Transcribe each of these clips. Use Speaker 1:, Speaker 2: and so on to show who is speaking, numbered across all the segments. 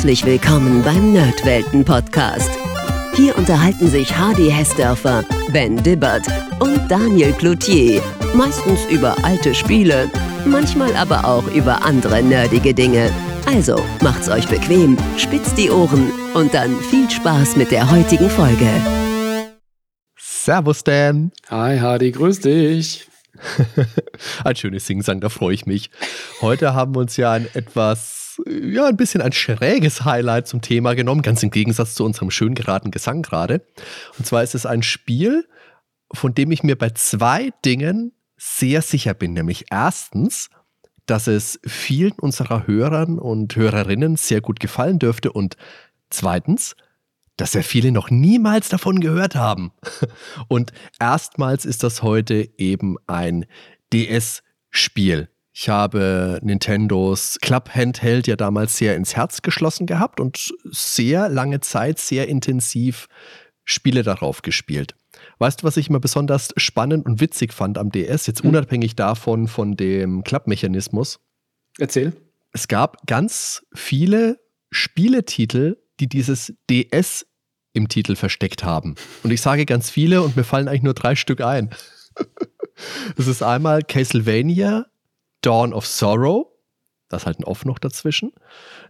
Speaker 1: Herzlich willkommen beim Nerdwelten Podcast. Hier unterhalten sich Hardy Hessdörfer, Ben Dibbert und Daniel Cloutier. Meistens über alte Spiele, manchmal aber auch über andere nerdige Dinge. Also macht's euch bequem, spitzt die Ohren und dann viel Spaß mit der heutigen Folge.
Speaker 2: Servus, Dan.
Speaker 3: Hi, Hardy, grüß dich.
Speaker 2: ein schönes Singsang, da freue ich mich. Heute haben wir uns ja ein etwas, ja, ein bisschen ein schräges Highlight zum Thema genommen, ganz im Gegensatz zu unserem schön geraten Gesang gerade. Und zwar ist es ein Spiel, von dem ich mir bei zwei Dingen sehr sicher bin. Nämlich erstens, dass es vielen unserer Hörern und Hörerinnen sehr gut gefallen dürfte. Und zweitens, dass ja viele noch niemals davon gehört haben. Und erstmals ist das heute eben ein DS-Spiel. Ich habe Nintendos Club Handheld ja damals sehr ins Herz geschlossen gehabt und sehr lange Zeit sehr intensiv Spiele darauf gespielt. Weißt du, was ich immer besonders spannend und witzig fand am DS, jetzt hm. unabhängig davon von dem Klappmechanismus?
Speaker 3: Erzähl.
Speaker 2: Es gab ganz viele Spieletitel, die dieses DS im Titel versteckt haben. Und ich sage ganz viele und mir fallen eigentlich nur drei Stück ein. Das ist einmal Castlevania, Dawn of Sorrow, das ist halt ein Off noch dazwischen.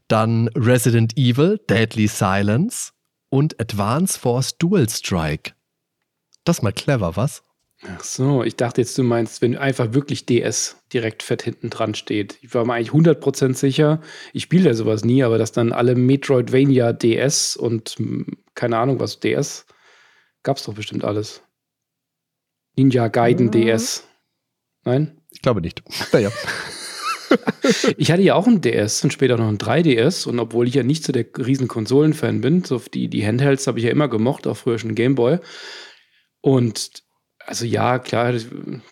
Speaker 2: Dann Resident Evil, Deadly Silence und Advance Force Dual Strike. Das ist mal clever, was?
Speaker 3: Ach so, ich dachte jetzt, du meinst, wenn einfach wirklich DS direkt fett hinten dran steht. Ich war mir eigentlich 100% sicher, ich spiele ja sowas nie, aber dass dann alle Metroidvania DS und hm, keine Ahnung was DS, gab's doch bestimmt alles. Ninja Gaiden ja. DS. Nein?
Speaker 2: Ich glaube nicht. Naja.
Speaker 3: ich hatte ja auch ein DS und später noch ein 3DS und obwohl ich ja nicht so der riesen Konsolenfan bin, so die, die Handhelds habe ich ja immer gemocht, auch früher schon Gameboy. Und also ja, klar,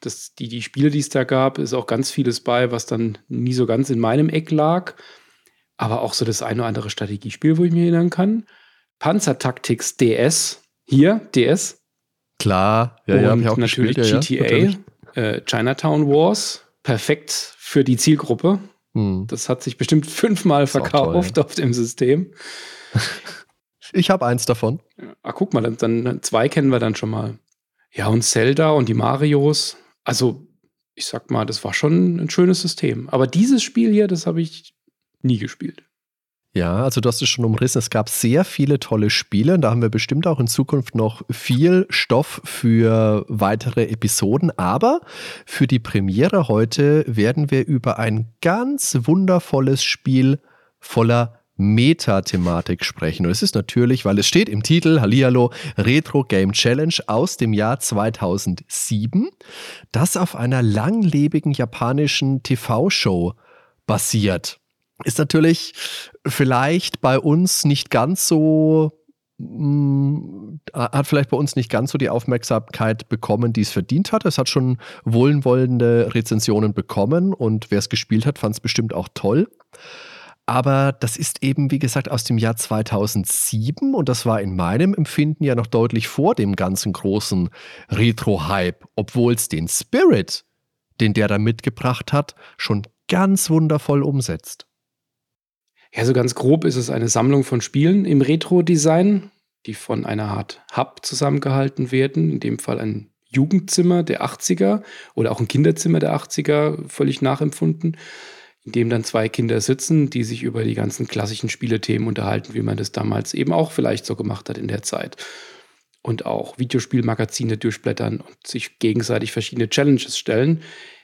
Speaker 3: das, die, die Spiele, die es da gab, ist auch ganz vieles bei, was dann nie so ganz in meinem Eck lag. Aber auch so das eine oder andere Strategiespiel, wo ich mich erinnern kann. Panzertactics DS, hier, DS.
Speaker 2: Klar,
Speaker 3: ja, Und ja, hab ich auch natürlich gespielt, GTA, ja, äh, Chinatown Wars, perfekt für die Zielgruppe. Hm. Das hat sich bestimmt fünfmal verkauft toll, auf dem System.
Speaker 2: Ich habe eins davon.
Speaker 3: Ah, guck mal, dann, dann zwei kennen wir dann schon mal. Ja, und Zelda und die Marios. Also, ich sag mal, das war schon ein schönes System. Aber dieses Spiel hier, das habe ich nie gespielt.
Speaker 2: Ja, also du hast es schon umrissen. Es gab sehr viele tolle Spiele. Da haben wir bestimmt auch in Zukunft noch viel Stoff für weitere Episoden. Aber für die Premiere heute werden wir über ein ganz wundervolles Spiel voller Meta-Thematik sprechen. Und es ist natürlich, weil es steht im Titel, Hallihallo, Retro Game Challenge aus dem Jahr 2007, das auf einer langlebigen japanischen TV-Show basiert. Ist natürlich vielleicht bei uns nicht ganz so mm, hat vielleicht bei uns nicht ganz so die Aufmerksamkeit bekommen, die es verdient hat. Es hat schon wohlwollende Rezensionen bekommen und wer es gespielt hat, fand es bestimmt auch toll. Aber das ist eben, wie gesagt, aus dem Jahr 2007 und das war in meinem Empfinden ja noch deutlich vor dem ganzen großen Retro-Hype, obwohl es den Spirit, den der da mitgebracht hat, schon ganz wundervoll umsetzt.
Speaker 3: Ja, so ganz grob ist es eine Sammlung von Spielen im Retro-Design, die von einer Art Hub zusammengehalten werden, in dem Fall ein Jugendzimmer der 80er oder auch ein Kinderzimmer der 80er, völlig nachempfunden in dem dann zwei Kinder sitzen, die sich über die ganzen klassischen Spielethemen unterhalten, wie man das damals eben auch vielleicht so gemacht hat in der Zeit. Und auch Videospielmagazine durchblättern und sich gegenseitig verschiedene Challenges stellen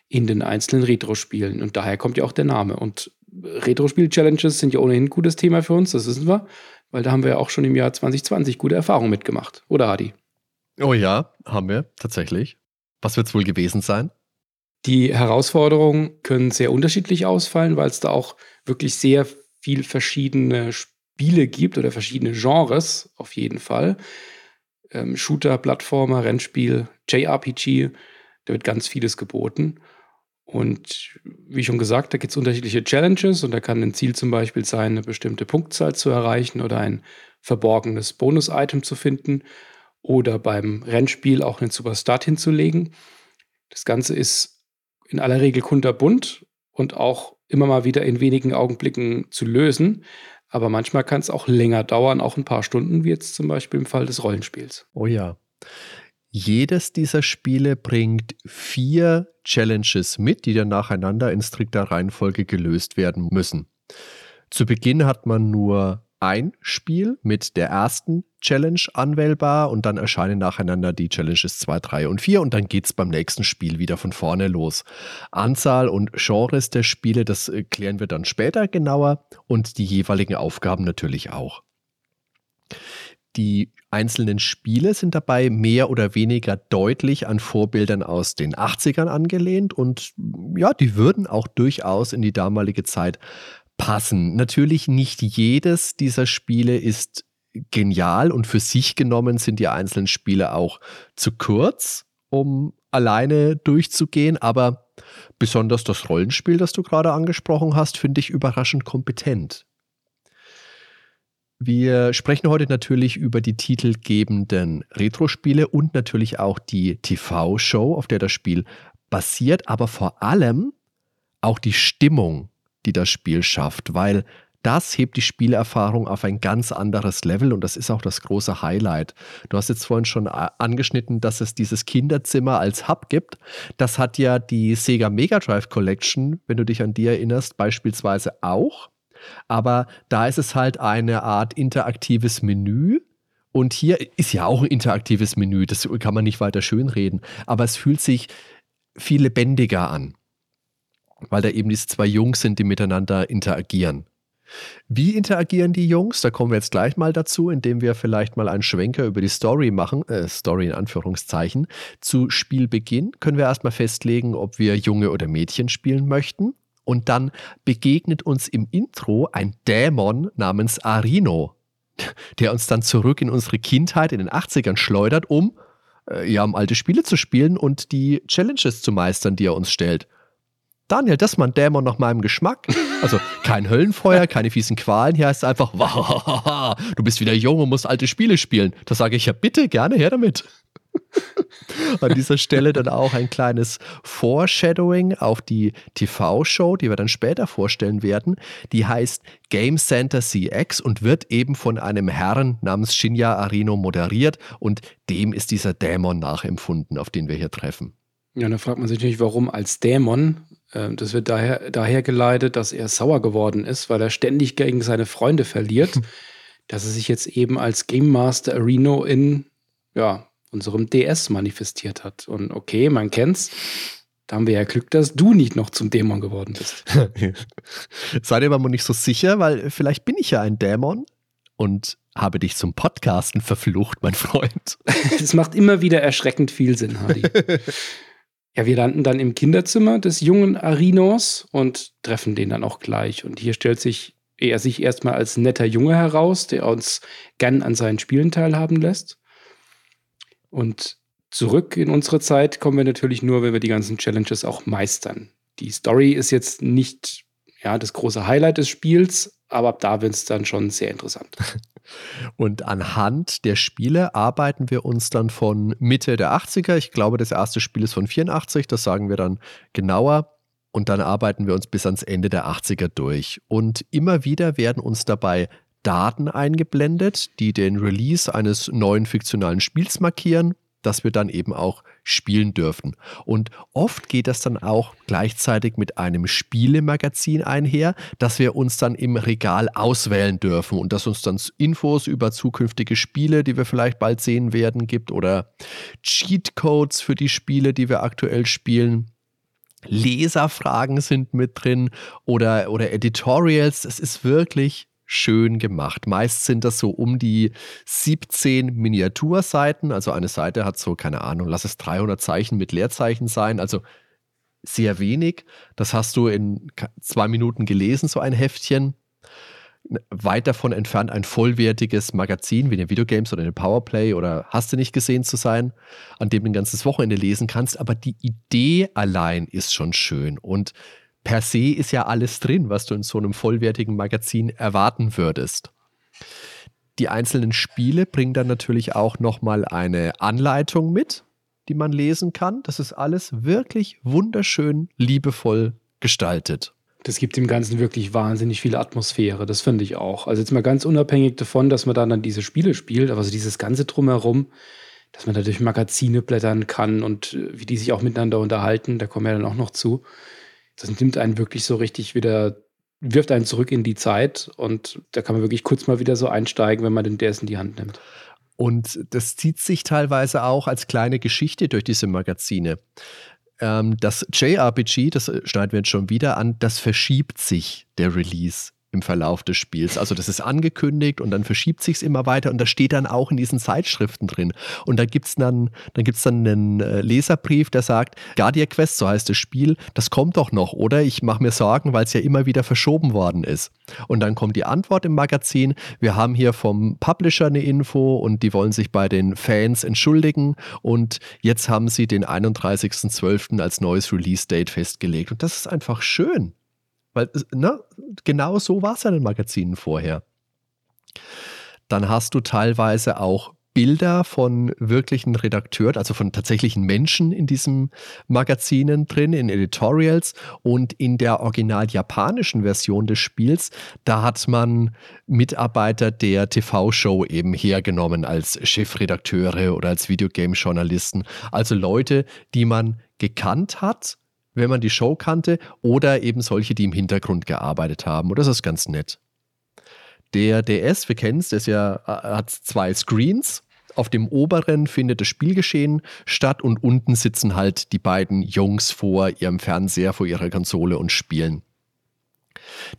Speaker 3: in den einzelnen Retro-Spielen. Und daher kommt ja auch der Name. Und Retro-Spiel-Challenges sind ja ohnehin ein gutes Thema für uns, das wissen wir, weil da haben wir ja auch schon im Jahr 2020 gute Erfahrungen mitgemacht. Oder, Hadi?
Speaker 2: Oh ja, haben wir tatsächlich. Was wird es wohl gewesen sein?
Speaker 3: Die Herausforderungen können sehr unterschiedlich ausfallen, weil es da auch wirklich sehr viel verschiedene Spiele gibt oder verschiedene Genres auf jeden Fall. Ähm, Shooter, Plattformer, Rennspiel, JRPG, da wird ganz vieles geboten. Und wie schon gesagt, da gibt es unterschiedliche Challenges und da kann ein Ziel zum Beispiel sein, eine bestimmte Punktzahl zu erreichen oder ein verborgenes Bonus-Item zu finden oder beim Rennspiel auch einen Superstart hinzulegen. Das Ganze ist in aller Regel kunterbunt und auch immer mal wieder in wenigen Augenblicken zu lösen. aber manchmal kann es auch länger dauern, auch ein paar Stunden, wie jetzt zum Beispiel im Fall des Rollenspiels.
Speaker 2: Oh ja. Jedes dieser Spiele bringt vier Challenges mit, die dann nacheinander in strikter Reihenfolge gelöst werden müssen. Zu Beginn hat man nur ein Spiel mit der ersten Challenge anwählbar und dann erscheinen nacheinander die Challenges 2, 3 und 4 und dann geht es beim nächsten Spiel wieder von vorne los. Anzahl und Genres der Spiele, das äh, klären wir dann später genauer und die jeweiligen Aufgaben natürlich auch. Die einzelnen Spiele sind dabei mehr oder weniger deutlich an Vorbildern aus den 80ern angelehnt und ja, die würden auch durchaus in die damalige Zeit passen. Natürlich nicht jedes dieser Spiele ist genial und für sich genommen sind die einzelnen Spiele auch zu kurz, um alleine durchzugehen, aber besonders das Rollenspiel, das du gerade angesprochen hast, finde ich überraschend kompetent. Wir sprechen heute natürlich über die titelgebenden Retro-Spiele und natürlich auch die TV-Show, auf der das Spiel basiert, aber vor allem auch die Stimmung, die das Spiel schafft, weil das hebt die Spielerfahrung auf ein ganz anderes Level und das ist auch das große Highlight. Du hast jetzt vorhin schon äh, angeschnitten, dass es dieses Kinderzimmer als Hub gibt. Das hat ja die Sega Mega Drive Collection, wenn du dich an die erinnerst, beispielsweise auch. Aber da ist es halt eine Art interaktives Menü. Und hier ist ja auch ein interaktives Menü, das kann man nicht weiter schönreden. Aber es fühlt sich viel lebendiger an, weil da eben diese zwei Jungs sind, die miteinander interagieren. Wie interagieren die Jungs? Da kommen wir jetzt gleich mal dazu, indem wir vielleicht mal einen Schwenker über die Story machen, äh, Story in Anführungszeichen. Zu Spielbeginn können wir erstmal festlegen, ob wir Junge oder Mädchen spielen möchten. Und dann begegnet uns im Intro ein Dämon namens Arino, der uns dann zurück in unsere Kindheit in den 80ern schleudert, um, äh, ja, um alte Spiele zu spielen und die Challenges zu meistern, die er uns stellt. Daniel, das ist mal ein Dämon nach meinem Geschmack. Also kein Höllenfeuer, keine fiesen Qualen. Hier heißt es einfach, du bist wieder jung und musst alte Spiele spielen. Da sage ich ja bitte, gerne her damit. An dieser Stelle dann auch ein kleines Foreshadowing auf die TV-Show, die wir dann später vorstellen werden. Die heißt Game Center CX und wird eben von einem Herrn namens Shinya Arino moderiert und dem ist dieser Dämon nachempfunden, auf den wir hier treffen.
Speaker 3: Ja, dann fragt man sich natürlich, warum als Dämon. Ähm, das wird daher, daher geleitet, dass er sauer geworden ist, weil er ständig gegen seine Freunde verliert, dass er sich jetzt eben als Game Master Areno in ja, unserem DS manifestiert hat. Und okay, man kennt's. Da haben wir ja Glück, dass du nicht noch zum Dämon geworden bist.
Speaker 2: Sei dir aber nicht so sicher, weil vielleicht bin ich ja ein Dämon und habe dich zum Podcasten verflucht, mein Freund.
Speaker 3: Das macht immer wieder erschreckend viel Sinn, Hardy. ja, wir landen dann im Kinderzimmer des jungen Arinos und treffen den dann auch gleich. Und hier stellt sich er sich erstmal als netter Junge heraus, der uns gern an seinen Spielen teilhaben lässt. Und zurück in unsere Zeit kommen wir natürlich nur, wenn wir die ganzen Challenges auch meistern. Die Story ist jetzt nicht ja, das große Highlight des Spiels, aber ab da wird es dann schon sehr interessant.
Speaker 2: Und anhand der Spiele arbeiten wir uns dann von Mitte der 80er, ich glaube, das erste Spiel ist von 84, das sagen wir dann genauer. Und dann arbeiten wir uns bis ans Ende der 80er durch. Und immer wieder werden uns dabei Daten eingeblendet, die den Release eines neuen fiktionalen Spiels markieren, das wir dann eben auch spielen dürfen. Und oft geht das dann auch gleichzeitig mit einem Spielemagazin einher, das wir uns dann im Regal auswählen dürfen und das uns dann Infos über zukünftige Spiele, die wir vielleicht bald sehen werden, gibt oder Cheatcodes für die Spiele, die wir aktuell spielen. Leserfragen sind mit drin oder, oder Editorials. Es ist wirklich schön gemacht. Meist sind das so um die 17 Miniaturseiten. Also eine Seite hat so, keine Ahnung, lass es 300 Zeichen mit Leerzeichen sein. Also sehr wenig. Das hast du in zwei Minuten gelesen, so ein Heftchen. Weit davon entfernt ein vollwertiges Magazin wie eine Videogames oder eine Powerplay oder hast du nicht gesehen zu sein, an dem du ein ganzes Wochenende lesen kannst. Aber die Idee allein ist schon schön. Und per se ist ja alles drin, was du in so einem vollwertigen Magazin erwarten würdest. Die einzelnen Spiele bringen dann natürlich auch nochmal eine Anleitung mit, die man lesen kann. Das ist alles wirklich wunderschön liebevoll gestaltet.
Speaker 3: Das gibt dem Ganzen wirklich wahnsinnig viel Atmosphäre. Das finde ich auch. Also jetzt mal ganz unabhängig davon, dass man dann, diese Spiele spielt, aber so dieses ganze Drumherum, dass man da durch Magazine blättern kann und äh, wie die sich auch miteinander unterhalten, da kommen wir dann auch noch zu. Das nimmt einen wirklich so richtig wieder, wirft einen zurück in die Zeit und da kann man wirklich kurz mal wieder so einsteigen, wenn man den DS in die Hand nimmt.
Speaker 2: Und das zieht sich teilweise auch als kleine Geschichte durch diese Magazine ähm, das JRPG, das schneiden wir jetzt schon wieder an, das verschiebt sich, der Release im Verlauf des Spiels. Also das ist angekündigt und dann verschiebt sich es immer weiter und das steht dann auch in diesen Zeitschriften drin. Und da gibt es dann, dann, dann einen äh, Leserbrief, der sagt, Guardian Quest, so heißt das Spiel, das kommt doch noch, oder? Ich mache mir Sorgen, weil es ja immer wieder verschoben worden ist. Und dann kommt die Antwort im Magazin, wir haben hier vom Publisher eine Info und die wollen sich bei den Fans entschuldigen und jetzt haben sie den 31.12. als neues Release-Date festgelegt. Und das ist einfach schön. Weil, ne, genau so war es ja in den Magazinen vorher. Dann hast du teilweise auch Bilder von wirklichen Redakteuren, also von tatsächlichen Menschen in diesen Magazinen drin, in Editorials und in der original japanischen Version des Spiels, da hat man Mitarbeiter der TV-Show eben hergenommen als Chefredakteure oder als Videogame-Journalisten, also Leute, die man gekannt hat wenn man die Show kannte, oder eben solche, die im Hintergrund gearbeitet haben. Und das ist ganz nett. Der DS, wir kennen es, der ja, äh, hat zwei Screens. Auf dem oberen findet das Spielgeschehen statt und unten sitzen halt die beiden Jungs vor ihrem Fernseher, vor ihrer Konsole und spielen.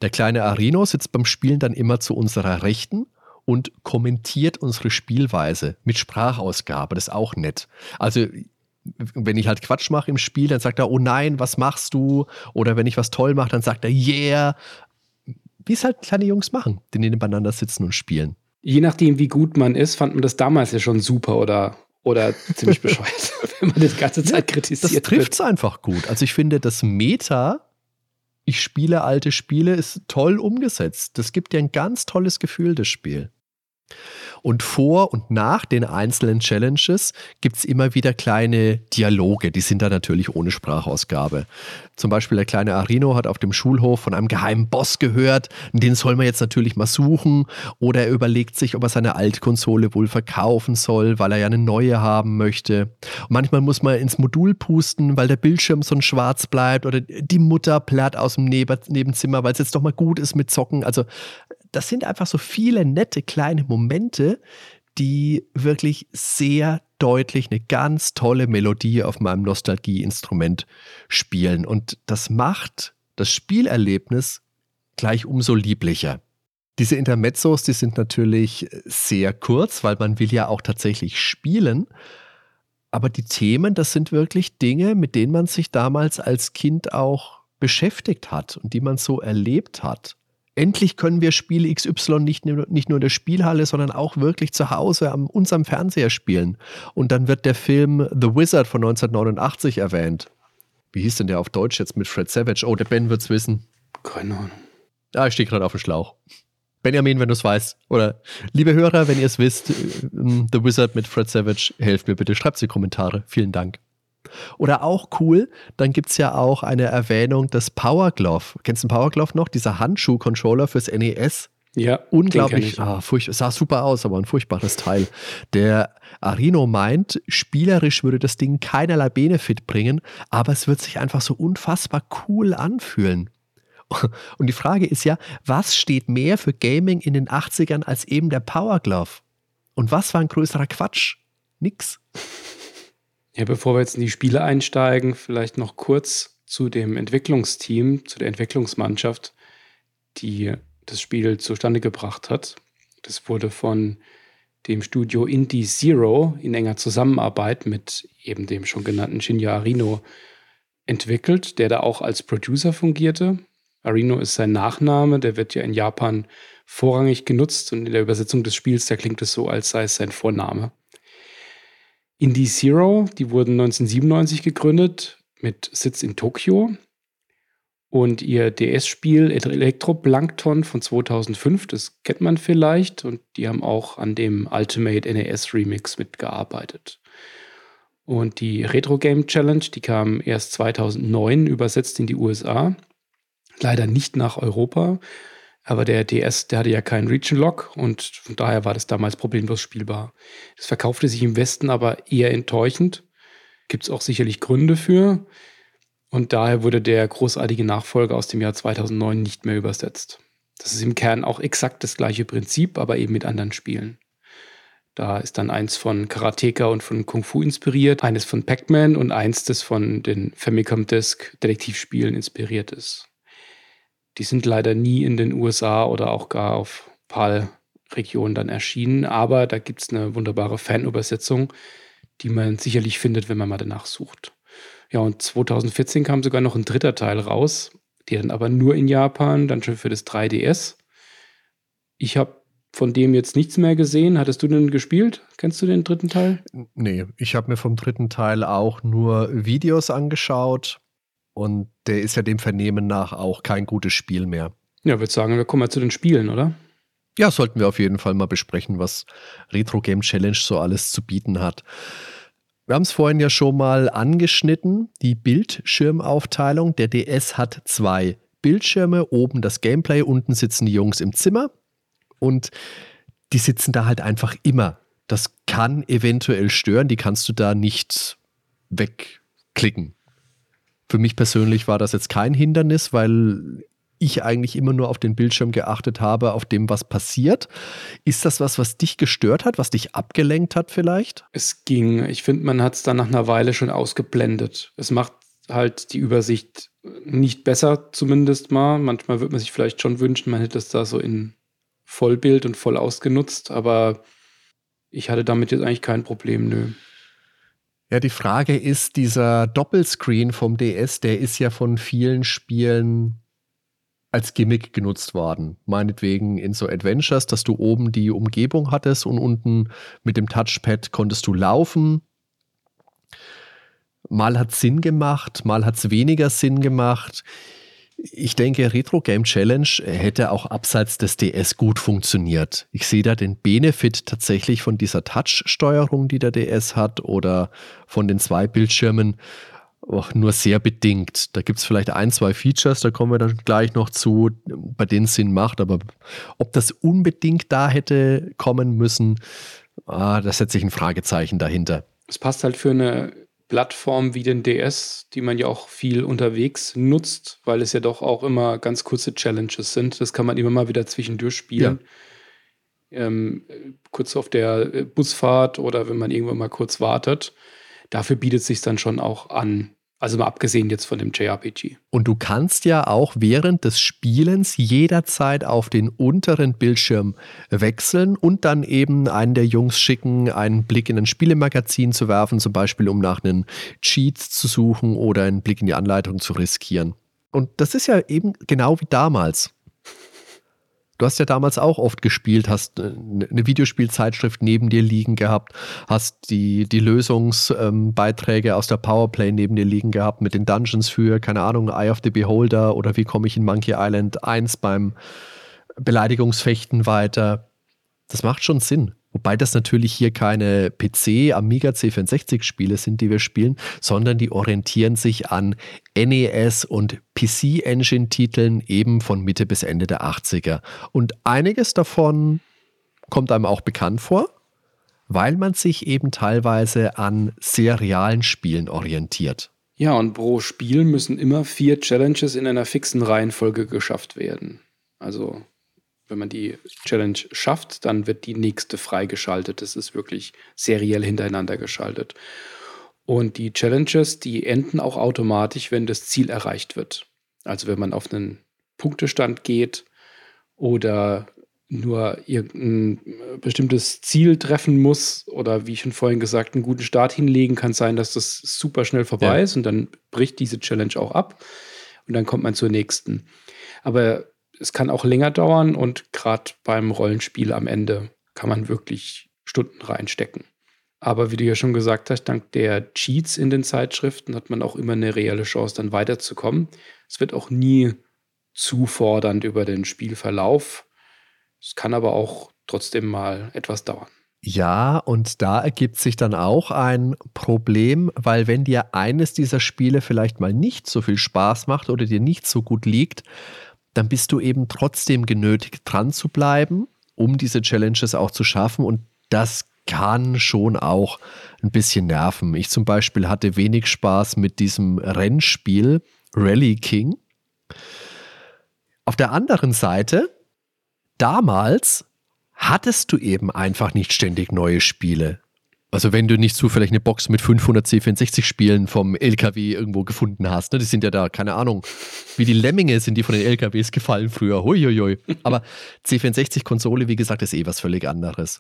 Speaker 2: Der kleine Arino sitzt beim Spielen dann immer zu unserer Rechten und kommentiert unsere Spielweise mit Sprachausgabe. Das ist auch nett. Also wenn ich halt Quatsch mache im Spiel, dann sagt er, oh nein, was machst du? Oder wenn ich was toll mache, dann sagt er, yeah. Wie es halt kleine Jungs machen, die nebeneinander sitzen und spielen.
Speaker 3: Je nachdem, wie gut man ist, fand man das damals ja schon super oder, oder ziemlich bescheuert, wenn man das ganze Zeit kritisiert.
Speaker 2: Das trifft es einfach gut. Also ich finde, das Meta, ich spiele alte Spiele, ist toll umgesetzt. Das gibt dir ein ganz tolles Gefühl, das Spiel. Und vor und nach den einzelnen Challenges gibt es immer wieder kleine Dialoge, die sind da natürlich ohne Sprachausgabe. Zum Beispiel der kleine Arino hat auf dem Schulhof von einem geheimen Boss gehört, den soll man jetzt natürlich mal suchen. Oder er überlegt sich, ob er seine Altkonsole wohl verkaufen soll, weil er ja eine neue haben möchte. Und manchmal muss man ins Modul pusten, weil der Bildschirm so schwarz bleibt oder die Mutter plärrt aus dem Nebenzimmer, weil es jetzt doch mal gut ist mit Zocken. Also das sind einfach so viele nette kleine Momente, die wirklich sehr deutlich eine ganz tolle Melodie auf meinem Nostalgieinstrument spielen. Und das macht das Spielerlebnis gleich umso lieblicher. Diese Intermezzos, die sind natürlich sehr kurz, weil man will ja auch tatsächlich spielen. Aber die Themen, das sind wirklich Dinge, mit denen man sich damals als Kind auch beschäftigt hat und die man so erlebt hat endlich können wir Spiel XY nicht, nicht nur in der Spielhalle, sondern auch wirklich zu Hause am unserem Fernseher spielen. Und dann wird der Film The Wizard von 1989 erwähnt. Wie hieß denn der auf Deutsch jetzt mit Fred Savage? Oh, der Ben wird's wissen.
Speaker 3: Keine Ahnung.
Speaker 2: Ah, ich stehe gerade auf dem Schlauch. Benjamin, wenn du es weißt. Oder liebe Hörer, wenn ihr es wisst, äh, The Wizard mit Fred Savage, helft mir bitte, schreibt sie Kommentare. Vielen Dank. Oder auch cool, dann gibt es ja auch eine Erwähnung des Power Glove. Kennst du den Power Glove noch? Dieser Handschuh-Controller fürs NES.
Speaker 3: Ja,
Speaker 2: unglaublich. Ah, furcht, sah super aus, aber ein furchtbares Teil. Der Arino meint, spielerisch würde das Ding keinerlei Benefit bringen, aber es wird sich einfach so unfassbar cool anfühlen. Und die Frage ist ja, was steht mehr für Gaming in den 80ern als eben der Power Glove? Und was war ein größerer Quatsch? Nix.
Speaker 3: Ja, bevor wir jetzt in die Spiele einsteigen, vielleicht noch kurz zu dem Entwicklungsteam, zu der Entwicklungsmannschaft, die das Spiel zustande gebracht hat. Das wurde von dem Studio Indie Zero in enger Zusammenarbeit mit eben dem schon genannten Shinya Arino entwickelt, der da auch als Producer fungierte. Arino ist sein Nachname, der wird ja in Japan vorrangig genutzt und in der Übersetzung des Spiels, da klingt es so, als sei es sein Vorname. Indie Zero, die wurden 1997 gegründet mit Sitz in Tokio. Und ihr DS-Spiel Elektroplankton von 2005, das kennt man vielleicht. Und die haben auch an dem Ultimate NES Remix mitgearbeitet. Und die Retro Game Challenge, die kam erst 2009 übersetzt in die USA. leider nicht nach Europa. Aber der DS, der hatte ja keinen Region Lock und von daher war das damals problemlos spielbar. Das verkaufte sich im Westen aber eher enttäuschend. Gibt es auch sicherlich Gründe für. Und daher wurde der großartige Nachfolger aus dem Jahr 2009 nicht mehr übersetzt. Das ist im Kern auch exakt das gleiche Prinzip, aber eben mit anderen Spielen. Da ist dann eins von Karateka und von Kung Fu inspiriert, eines von Pac-Man und eins, das von den Famicom Disk Detektivspielen inspiriert ist. Die sind leider nie in den USA oder auch gar auf PAL-Regionen dann erschienen, aber da gibt es eine wunderbare Fanübersetzung, die man sicherlich findet, wenn man mal danach sucht. Ja, und 2014 kam sogar noch ein dritter Teil raus, der dann aber nur in Japan, dann schon für das 3DS. Ich habe von dem jetzt nichts mehr gesehen. Hattest du den gespielt? Kennst du den dritten Teil?
Speaker 2: Nee, ich habe mir vom dritten Teil auch nur Videos angeschaut und der ist ja dem Vernehmen nach auch kein gutes Spiel mehr.
Speaker 3: Ja, würde sagen, wir kommen mal zu den Spielen, oder?
Speaker 2: Ja, sollten wir auf jeden Fall mal besprechen, was Retro Game Challenge so alles zu bieten hat. Wir haben es vorhin ja schon mal angeschnitten, die Bildschirmaufteilung. Der DS hat zwei Bildschirme, oben das Gameplay, unten sitzen die Jungs im Zimmer und die sitzen da halt einfach immer. Das kann eventuell stören, die kannst du da nicht wegklicken. Für mich persönlich war das jetzt kein Hindernis, weil ich eigentlich immer nur auf den Bildschirm geachtet habe, auf dem, was passiert. Ist das was, was dich gestört hat, was dich abgelenkt hat vielleicht?
Speaker 3: Es ging. Ich finde, man hat es dann nach einer Weile schon ausgeblendet. Es macht halt die Übersicht nicht besser, zumindest mal. Manchmal würde man sich vielleicht schon wünschen, man hätte es da so in Vollbild und voll ausgenutzt, aber ich hatte damit jetzt eigentlich kein Problem, nö.
Speaker 2: Ja, die Frage ist, dieser Doppelscreen vom DS, der ist ja von vielen Spielen als Gimmick genutzt worden. Meinetwegen in so Adventures, dass du oben die Umgebung hattest und unten mit dem Touchpad konntest du laufen. Mal hat es Sinn gemacht, mal hat es weniger Sinn gemacht. Ich denke, Retro Game Challenge hätte auch abseits des DS gut funktioniert. Ich sehe da den Benefit tatsächlich von dieser Touch-Steuerung, die der DS hat, oder von den zwei Bildschirmen auch nur sehr bedingt. Da gibt es vielleicht ein, zwei Features, da kommen wir dann gleich noch zu, bei denen es Sinn macht. Aber ob das unbedingt da hätte kommen müssen, ah, da setze ich ein Fragezeichen dahinter.
Speaker 3: Es passt halt für eine Plattform wie den DS, die man ja auch viel unterwegs nutzt, weil es ja doch auch immer ganz kurze Challenges sind. Das kann man immer mal wieder zwischendurch spielen. Ja. Ähm, kurz auf der äh, Busfahrt oder wenn man irgendwann mal kurz wartet. Dafür bietet es sich dann schon auch an, also mal abgesehen jetzt von dem JRPG.
Speaker 2: Und du kannst ja auch während des Spielens jederzeit auf den unteren Bildschirm wechseln und dann eben einen der Jungs schicken, einen Blick in ein Spielemagazin zu werfen, zum Beispiel um nach einem Cheat zu suchen oder einen Blick in die Anleitung zu riskieren. Und das ist ja eben genau wie damals. Du hast ja damals auch oft gespielt, hast äh, eine Videospielzeitschrift neben dir liegen gehabt, hast die, die Lösungsbeiträge ähm, aus der Powerplay neben dir liegen gehabt mit den Dungeons für, keine Ahnung, Eye of the Beholder oder wie komme ich in Monkey Island 1 beim Beleidigungsfechten weiter. Das macht schon Sinn. Wobei das natürlich hier keine PC, Amiga C64 Spiele sind, die wir spielen, sondern die orientieren sich an NES und PC Engine Titeln eben von Mitte bis Ende der 80er. Und einiges davon kommt einem auch bekannt vor, weil man sich eben teilweise an sehr realen Spielen orientiert.
Speaker 3: Ja, und pro Spiel müssen immer vier Challenges in einer fixen Reihenfolge geschafft werden. Also wenn man die Challenge schafft, dann wird die nächste freigeschaltet. Das ist wirklich seriell hintereinander geschaltet. Und die Challenges, die enden auch automatisch, wenn das Ziel erreicht wird. Also wenn man auf einen Punktestand geht oder nur irgendein bestimmtes Ziel treffen muss oder wie ich schon vorhin gesagt, einen guten Start hinlegen, kann sein, dass das super schnell vorbei ja. ist und dann bricht diese Challenge auch ab und dann kommt man zur nächsten. Aber es kann auch länger dauern und gerade beim Rollenspiel am Ende kann man wirklich Stunden reinstecken. Aber wie du ja schon gesagt hast, dank der Cheats in den Zeitschriften hat man auch immer eine reelle Chance, dann weiterzukommen. Es wird auch nie zu fordernd über den Spielverlauf. Es kann aber auch trotzdem mal etwas dauern.
Speaker 2: Ja, und da ergibt sich dann auch ein Problem, weil wenn dir eines dieser Spiele vielleicht mal nicht so viel Spaß macht oder dir nicht so gut liegt, dann bist du eben trotzdem genötigt, dran zu bleiben, um diese Challenges auch zu schaffen. Und das kann schon auch ein bisschen nerven. Ich zum Beispiel hatte wenig Spaß mit diesem Rennspiel Rally King. Auf der anderen Seite, damals hattest du eben einfach nicht ständig neue Spiele. Also wenn du nicht zufällig eine Box mit 500 C64-Spielen vom LKW irgendwo gefunden hast, ne? die sind ja da, keine Ahnung, wie die Lemminge sind die von den LKWs gefallen früher. Huiuiui. Aber C64-Konsole, wie gesagt, ist eh was völlig anderes.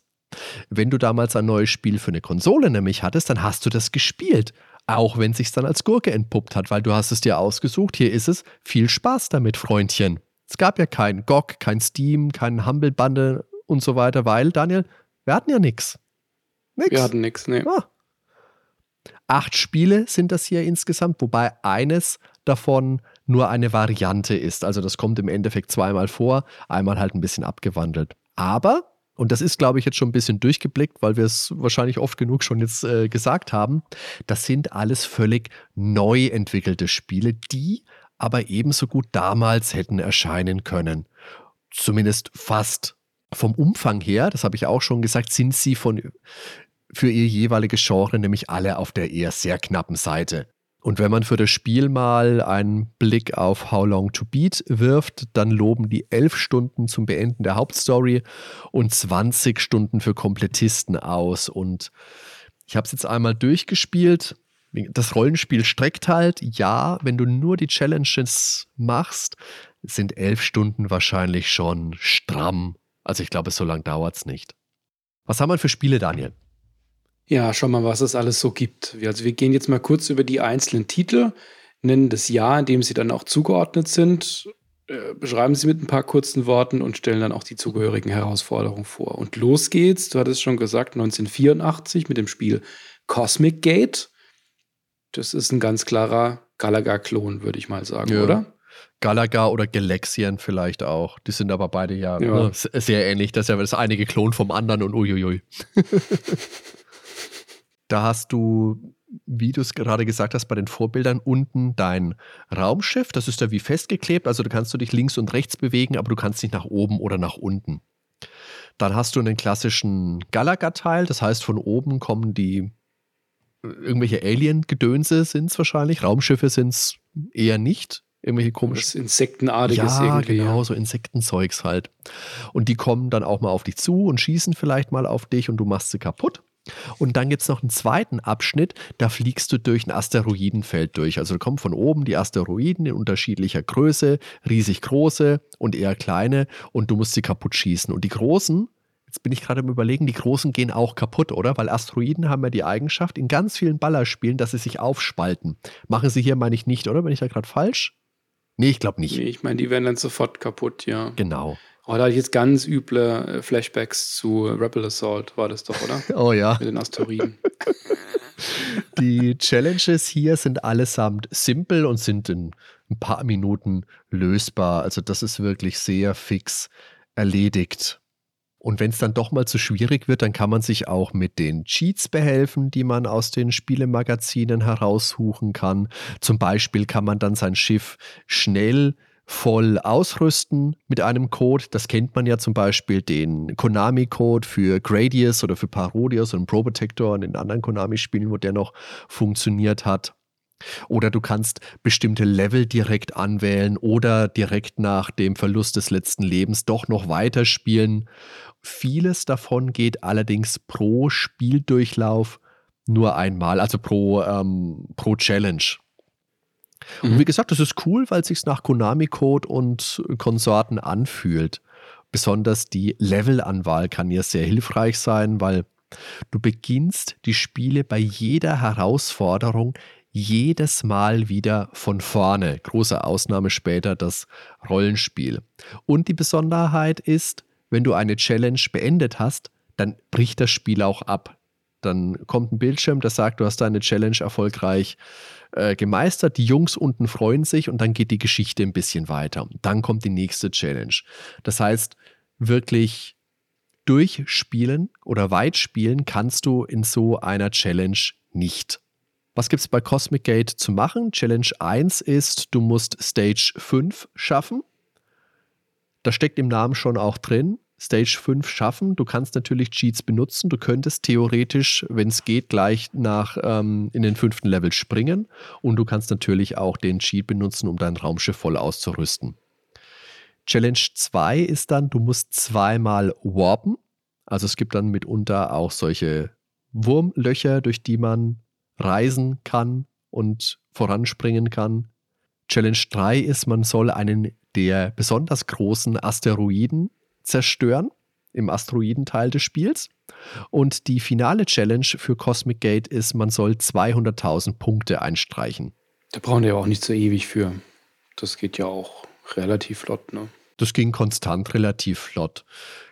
Speaker 2: Wenn du damals ein neues Spiel für eine Konsole nämlich hattest, dann hast du das gespielt. Auch wenn es sich dann als Gurke entpuppt hat, weil du hast es dir ausgesucht, hier ist es, viel Spaß damit, Freundchen. Es gab ja kein GOG, kein Steam, kein Humble Bundle und so weiter, weil, Daniel, wir hatten ja nichts.
Speaker 3: Nix. Wir hatten nichts, ne. Ah.
Speaker 2: Acht Spiele sind das hier insgesamt, wobei eines davon nur eine Variante ist. Also das kommt im Endeffekt zweimal vor, einmal halt ein bisschen abgewandelt. Aber, und das ist, glaube ich, jetzt schon ein bisschen durchgeblickt, weil wir es wahrscheinlich oft genug schon jetzt äh, gesagt haben, das sind alles völlig neu entwickelte Spiele, die aber ebenso gut damals hätten erscheinen können. Zumindest fast vom Umfang her, das habe ich auch schon gesagt, sind sie von, für ihr jeweiliges Genre nämlich alle auf der eher sehr knappen Seite. Und wenn man für das Spiel mal einen Blick auf How Long to Beat wirft, dann loben die elf Stunden zum Beenden der Hauptstory und 20 Stunden für Komplettisten aus. Und ich habe es jetzt einmal durchgespielt. Das Rollenspiel streckt halt, ja, wenn du nur die Challenges machst, sind elf Stunden wahrscheinlich schon stramm also ich glaube, so lange dauert es nicht. Was haben wir für Spiele, Daniel?
Speaker 3: Ja, schau mal, was es alles so gibt. Also wir gehen jetzt mal kurz über die einzelnen Titel, nennen das Jahr, in dem sie dann auch zugeordnet sind, äh, beschreiben sie mit ein paar kurzen Worten und stellen dann auch die zugehörigen Herausforderungen vor. Und los geht's, du hattest schon gesagt, 1984 mit dem Spiel Cosmic Gate. Das ist ein ganz klarer Galaga-Klon, würde ich mal sagen, ja. oder?
Speaker 2: Galaga oder Galaxian vielleicht auch. Die sind aber beide ja, ja. Ne, sehr ähnlich. Das ist ja das eine geklont vom anderen und uiuiui. da hast du, wie du es gerade gesagt hast, bei den Vorbildern unten dein Raumschiff. Das ist da wie festgeklebt. Also du kannst du dich links und rechts bewegen, aber du kannst nicht nach oben oder nach unten. Dann hast du einen klassischen Galaga-Teil. Das heißt, von oben kommen die äh, irgendwelche Alien-Gedönse sind es wahrscheinlich. Raumschiffe sind es eher nicht irgendwelche komischen.
Speaker 3: Insektenartiges
Speaker 2: ja, irgendwie. Genau, so Insektenzeugs halt. Und die kommen dann auch mal auf dich zu und schießen vielleicht mal auf dich und du machst sie kaputt. Und dann gibt es noch einen zweiten Abschnitt, da fliegst du durch ein Asteroidenfeld durch. Also da kommen von oben die Asteroiden in unterschiedlicher Größe, riesig große und eher kleine und du musst sie kaputt schießen. Und die großen, jetzt bin ich gerade im Überlegen, die großen gehen auch kaputt, oder? Weil Asteroiden haben ja die Eigenschaft in ganz vielen Ballerspielen, dass sie sich aufspalten. Machen sie hier, meine ich nicht, oder? Bin ich da gerade falsch? Nee, ich glaube nicht. Nee,
Speaker 3: ich meine, die werden dann sofort kaputt, ja.
Speaker 2: Genau.
Speaker 3: Oh, da hatte ich jetzt ganz üble äh, Flashbacks zu Rebel Assault, war das doch, oder?
Speaker 2: oh ja.
Speaker 3: Mit den Asteroiden.
Speaker 2: die Challenges hier sind allesamt simpel und sind in ein paar Minuten lösbar. Also das ist wirklich sehr fix erledigt. Und wenn es dann doch mal zu schwierig wird, dann kann man sich auch mit den Cheats behelfen, die man aus den Spielemagazinen heraussuchen kann. Zum Beispiel kann man dann sein Schiff schnell voll ausrüsten mit einem Code. Das kennt man ja zum Beispiel den Konami-Code für Gradius oder für Parodius und Probotector und in anderen Konami-Spielen, wo der noch funktioniert hat. Oder du kannst bestimmte Level direkt anwählen oder direkt nach dem Verlust des letzten Lebens doch noch weiterspielen. Vieles davon geht allerdings pro Spieldurchlauf nur einmal, also pro, ähm, pro Challenge. Mhm. Und wie gesagt, das ist cool, weil es sich nach Konami-Code und Konsorten anfühlt. Besonders die Levelanwahl kann hier sehr hilfreich sein, weil du beginnst die Spiele bei jeder Herausforderung jedes Mal wieder von vorne. Große Ausnahme später das Rollenspiel. Und die Besonderheit ist, wenn du eine Challenge beendet hast, dann bricht das Spiel auch ab. Dann kommt ein Bildschirm, der sagt, du hast deine Challenge erfolgreich äh, gemeistert. Die Jungs unten freuen sich und dann geht die Geschichte ein bisschen weiter. Dann kommt die nächste Challenge. Das heißt, wirklich durchspielen oder weit spielen kannst du in so einer Challenge nicht. Was gibt es bei Cosmic Gate zu machen? Challenge 1 ist, du musst Stage 5 schaffen. Das steckt im Namen schon auch drin. Stage 5 schaffen. Du kannst natürlich Cheats benutzen. Du könntest theoretisch, wenn es geht, gleich nach ähm, in den fünften Level springen. Und du kannst natürlich auch den Cheat benutzen, um dein Raumschiff voll auszurüsten. Challenge 2 ist dann, du musst zweimal warpen. Also es gibt dann mitunter auch solche Wurmlöcher, durch die man reisen kann und voranspringen kann. Challenge 3 ist, man soll einen der besonders großen Asteroiden zerstören im Asteroidenteil des Spiels. Und die finale Challenge für Cosmic Gate ist, man soll 200.000 Punkte einstreichen.
Speaker 3: Da brauchen wir ja auch nicht so ewig für. Das geht ja auch relativ flott, ne?
Speaker 2: Das ging konstant relativ flott.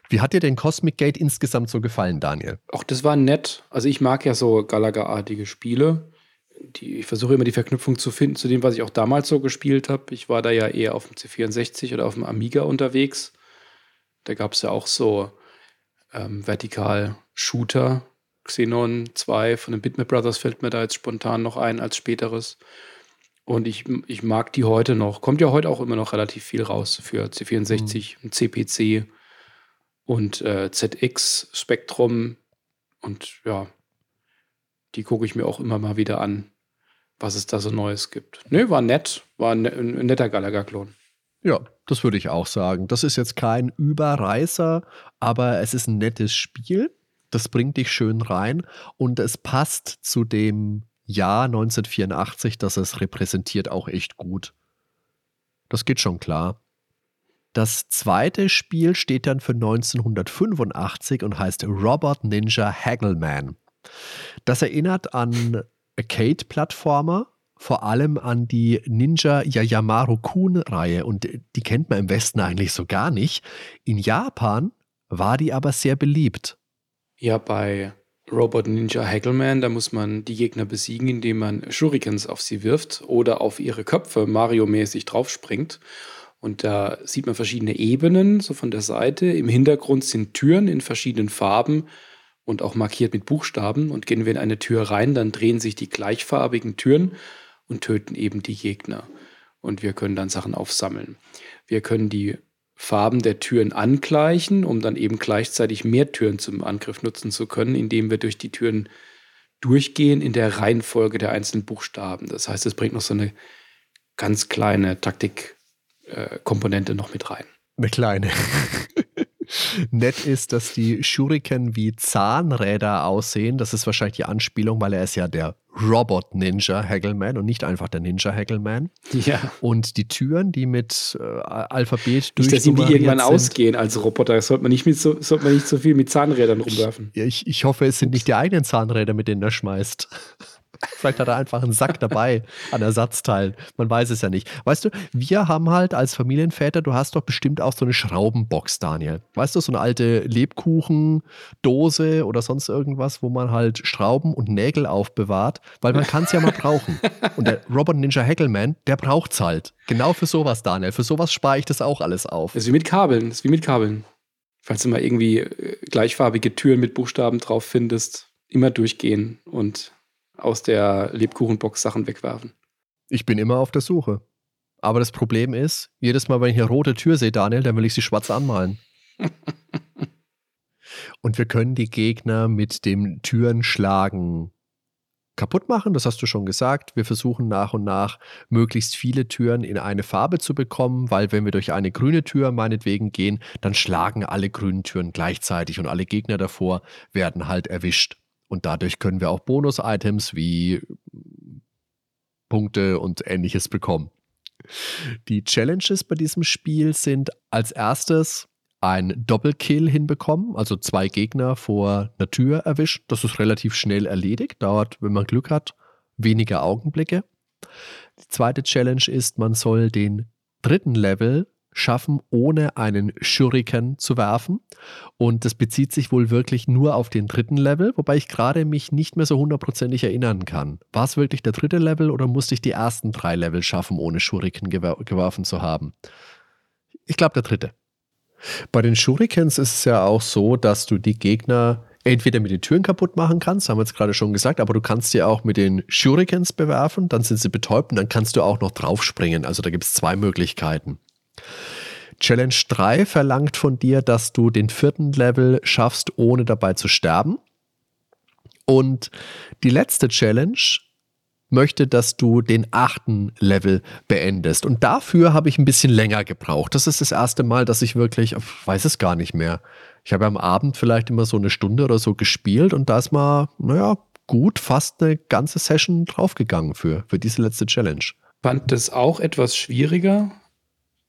Speaker 2: Wie hat dir denn Cosmic Gate insgesamt so gefallen, Daniel?
Speaker 3: Auch das war nett. Also ich mag ja so Galaga-artige Spiele. Die, ich versuche immer die Verknüpfung zu finden zu dem, was ich auch damals so gespielt habe. Ich war da ja eher auf dem C64 oder auf dem Amiga unterwegs. Da gab es ja auch so ähm, Vertikal-Shooter. Xenon 2 von den Bitmap Brothers fällt mir da jetzt spontan noch ein als späteres. Und ich, ich mag die heute noch. Kommt ja heute auch immer noch relativ viel raus für C64, mhm. CPC und äh, ZX Spektrum. Und ja, die gucke ich mir auch immer mal wieder an, was es da so Neues gibt. Nö, war nett, war ein, ein netter Galaga-Klon.
Speaker 2: Ja, das würde ich auch sagen. Das ist jetzt kein Überreißer, aber es ist ein nettes Spiel. Das bringt dich schön rein und es passt zu dem Jahr 1984, das es repräsentiert, auch echt gut. Das geht schon klar. Das zweite Spiel steht dann für 1985 und heißt Robot Ninja Haggleman. Das erinnert an Arcade-Plattformer, vor allem an die Ninja Yayamaru Kun-Reihe und die kennt man im Westen eigentlich so gar nicht. In Japan war die aber sehr beliebt.
Speaker 3: Ja, bei Robot Ninja Haggleman, da muss man die Gegner besiegen, indem man Shurikens auf sie wirft oder auf ihre Köpfe Mario-mäßig draufspringt. Und da sieht man verschiedene Ebenen, so von der Seite. Im Hintergrund sind Türen in verschiedenen Farben und auch markiert mit Buchstaben. Und gehen wir in eine Tür rein, dann drehen sich die gleichfarbigen Türen und töten eben die Gegner. Und wir können dann Sachen aufsammeln. Wir können die Farben der Türen angleichen, um dann eben gleichzeitig mehr Türen zum Angriff nutzen zu können, indem wir durch die Türen durchgehen in der Reihenfolge der einzelnen Buchstaben. Das heißt, es bringt noch so eine ganz kleine Taktik äh, noch mit rein.
Speaker 2: Eine kleine. Nett ist, dass die Shuriken wie Zahnräder aussehen. Das ist wahrscheinlich die Anspielung, weil er ist ja der Robot-Ninja Haggleman und nicht einfach der Ninja Haggleman.
Speaker 3: Ja.
Speaker 2: Und die Türen, die mit äh, Alphabet
Speaker 3: durch dass ihm die irgendwann sind. ausgehen als Roboter. Das sollte man nicht, mit so, sollte man nicht so viel mit Zahnrädern rumwerfen.
Speaker 2: Ich, ich, ich hoffe, es sind nicht die eigenen Zahnräder, mit denen er schmeißt. Vielleicht hat er einfach einen Sack dabei an Ersatzteilen. Man weiß es ja nicht. Weißt du, wir haben halt als Familienväter, du hast doch bestimmt auch so eine Schraubenbox, Daniel. Weißt du, so eine alte Lebkuchendose oder sonst irgendwas, wo man halt Schrauben und Nägel aufbewahrt, weil man kann es ja mal brauchen. Und der Robot Ninja Hackelman, der braucht es halt. Genau für sowas, Daniel. Für sowas spare ich das auch alles auf.
Speaker 3: Das ist wie mit Kabeln. Das ist wie mit Kabeln. Falls du mal irgendwie äh, gleichfarbige Türen mit Buchstaben drauf findest, immer durchgehen und aus der Lebkuchenbox Sachen wegwerfen.
Speaker 2: Ich bin immer auf der Suche. Aber das Problem ist, jedes Mal, wenn ich eine rote Tür sehe, Daniel, dann will ich sie schwarz anmalen. Und wir können die Gegner mit dem Türenschlagen kaputt machen, das hast du schon gesagt. Wir versuchen nach und nach möglichst viele Türen in eine Farbe zu bekommen, weil wenn wir durch eine grüne Tür meinetwegen gehen, dann schlagen alle grünen Türen gleichzeitig und alle Gegner davor werden halt erwischt. Und dadurch können wir auch Bonus-Items wie Punkte und ähnliches bekommen. Die Challenges bei diesem Spiel sind als erstes ein Doppelkill hinbekommen, also zwei Gegner vor einer Tür erwischt. Das ist relativ schnell erledigt, dauert, wenn man Glück hat, wenige Augenblicke. Die zweite Challenge ist, man soll den dritten Level schaffen, ohne einen Shuriken zu werfen. Und das bezieht sich wohl wirklich nur auf den dritten Level, wobei ich gerade mich nicht mehr so hundertprozentig erinnern kann. War es wirklich der dritte Level oder musste ich die ersten drei Level schaffen, ohne Shuriken geworfen zu haben? Ich glaube, der dritte. Bei den Shurikens ist es ja auch so, dass du die Gegner entweder mit den Türen kaputt machen kannst, haben wir jetzt gerade schon gesagt, aber du kannst sie auch mit den Shurikens bewerfen, dann sind sie betäubt und dann kannst du auch noch draufspringen. Also da gibt es zwei Möglichkeiten. Challenge 3 verlangt von dir, dass du den vierten Level schaffst, ohne dabei zu sterben. Und die letzte Challenge möchte, dass du den achten Level beendest. Und dafür habe ich ein bisschen länger gebraucht. Das ist das erste Mal, dass ich wirklich, ich weiß es gar nicht mehr. Ich habe am Abend vielleicht immer so eine Stunde oder so gespielt und da ist mal, naja, gut, fast eine ganze Session draufgegangen für, für diese letzte Challenge.
Speaker 3: Fand das auch etwas schwieriger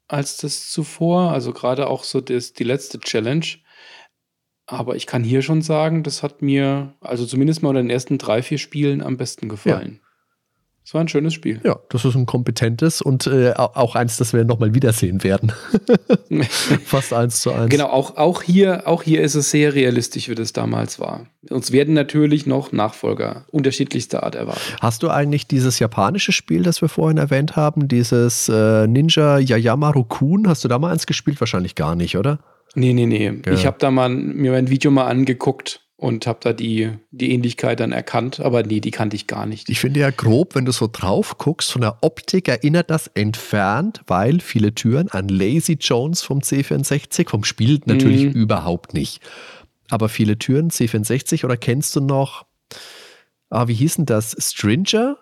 Speaker 3: als das zuvor, also gerade auch so das, die letzte Challenge. Aber ich kann hier schon sagen, das hat mir, also zumindest mal in den ersten drei, vier Spielen am besten gefallen. Es war ein schönes Spiel.
Speaker 2: Ja, das ist ein kompetentes und äh, auch eins, das wir nochmal wiedersehen werden. Fast eins zu eins.
Speaker 3: Genau, auch, auch, hier, auch hier ist es sehr realistisch, wie das damals war. Uns werden natürlich noch Nachfolger unterschiedlichster Art erwarten.
Speaker 2: Hast du eigentlich dieses japanische Spiel, das wir vorhin erwähnt haben, dieses äh, Ninja Yayamaru Kun, hast du da mal eins gespielt? Wahrscheinlich gar nicht, oder?
Speaker 3: Nee, nee, nee. Ja. Ich habe da mal mir ein Video mal angeguckt und habe da die, die Ähnlichkeit dann erkannt, aber nee, die kannte ich gar nicht.
Speaker 2: Ich finde ja grob, wenn du so drauf guckst, von der Optik erinnert das entfernt, weil viele Türen an Lazy Jones vom C64, vom Spiel natürlich mhm. überhaupt nicht. Aber viele Türen, C64 oder kennst du noch, ah, wie hieß denn das? Stringer?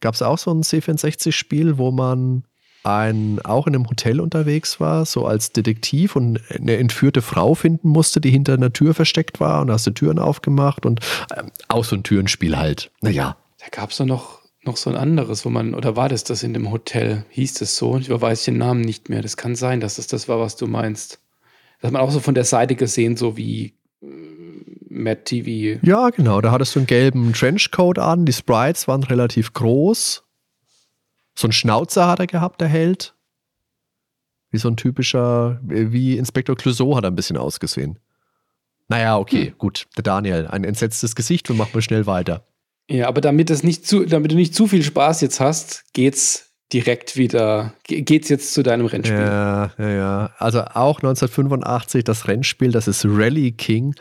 Speaker 2: Gab es auch so ein C64-Spiel, wo man ein, auch in einem Hotel unterwegs war, so als Detektiv und eine entführte Frau finden musste, die hinter einer Tür versteckt war und hast du Türen aufgemacht und äh, auch so ein Türenspiel halt. Naja.
Speaker 3: Da gab es doch noch, noch so ein anderes, wo man, oder war das das in dem Hotel? Hieß das so? Ich weiß den Namen nicht mehr. Das kann sein, dass das das war, was du meinst. Das hat man auch so von der Seite gesehen, so wie äh, Matt TV.
Speaker 2: Ja, genau. Da hattest du einen gelben Trenchcoat an. Die Sprites waren relativ groß so ein Schnauzer hat er gehabt, der Held. Wie so ein typischer, wie Inspektor Clouseau hat er ein bisschen ausgesehen. Naja, okay, hm. gut. Der Daniel, ein entsetztes Gesicht, wir machen mal schnell weiter.
Speaker 3: Ja, aber damit, das nicht zu, damit du nicht zu viel Spaß jetzt hast, geht's direkt wieder, geht's jetzt zu deinem Rennspiel.
Speaker 2: Ja, ja, ja. Also auch 1985 das Rennspiel, das ist Rally King.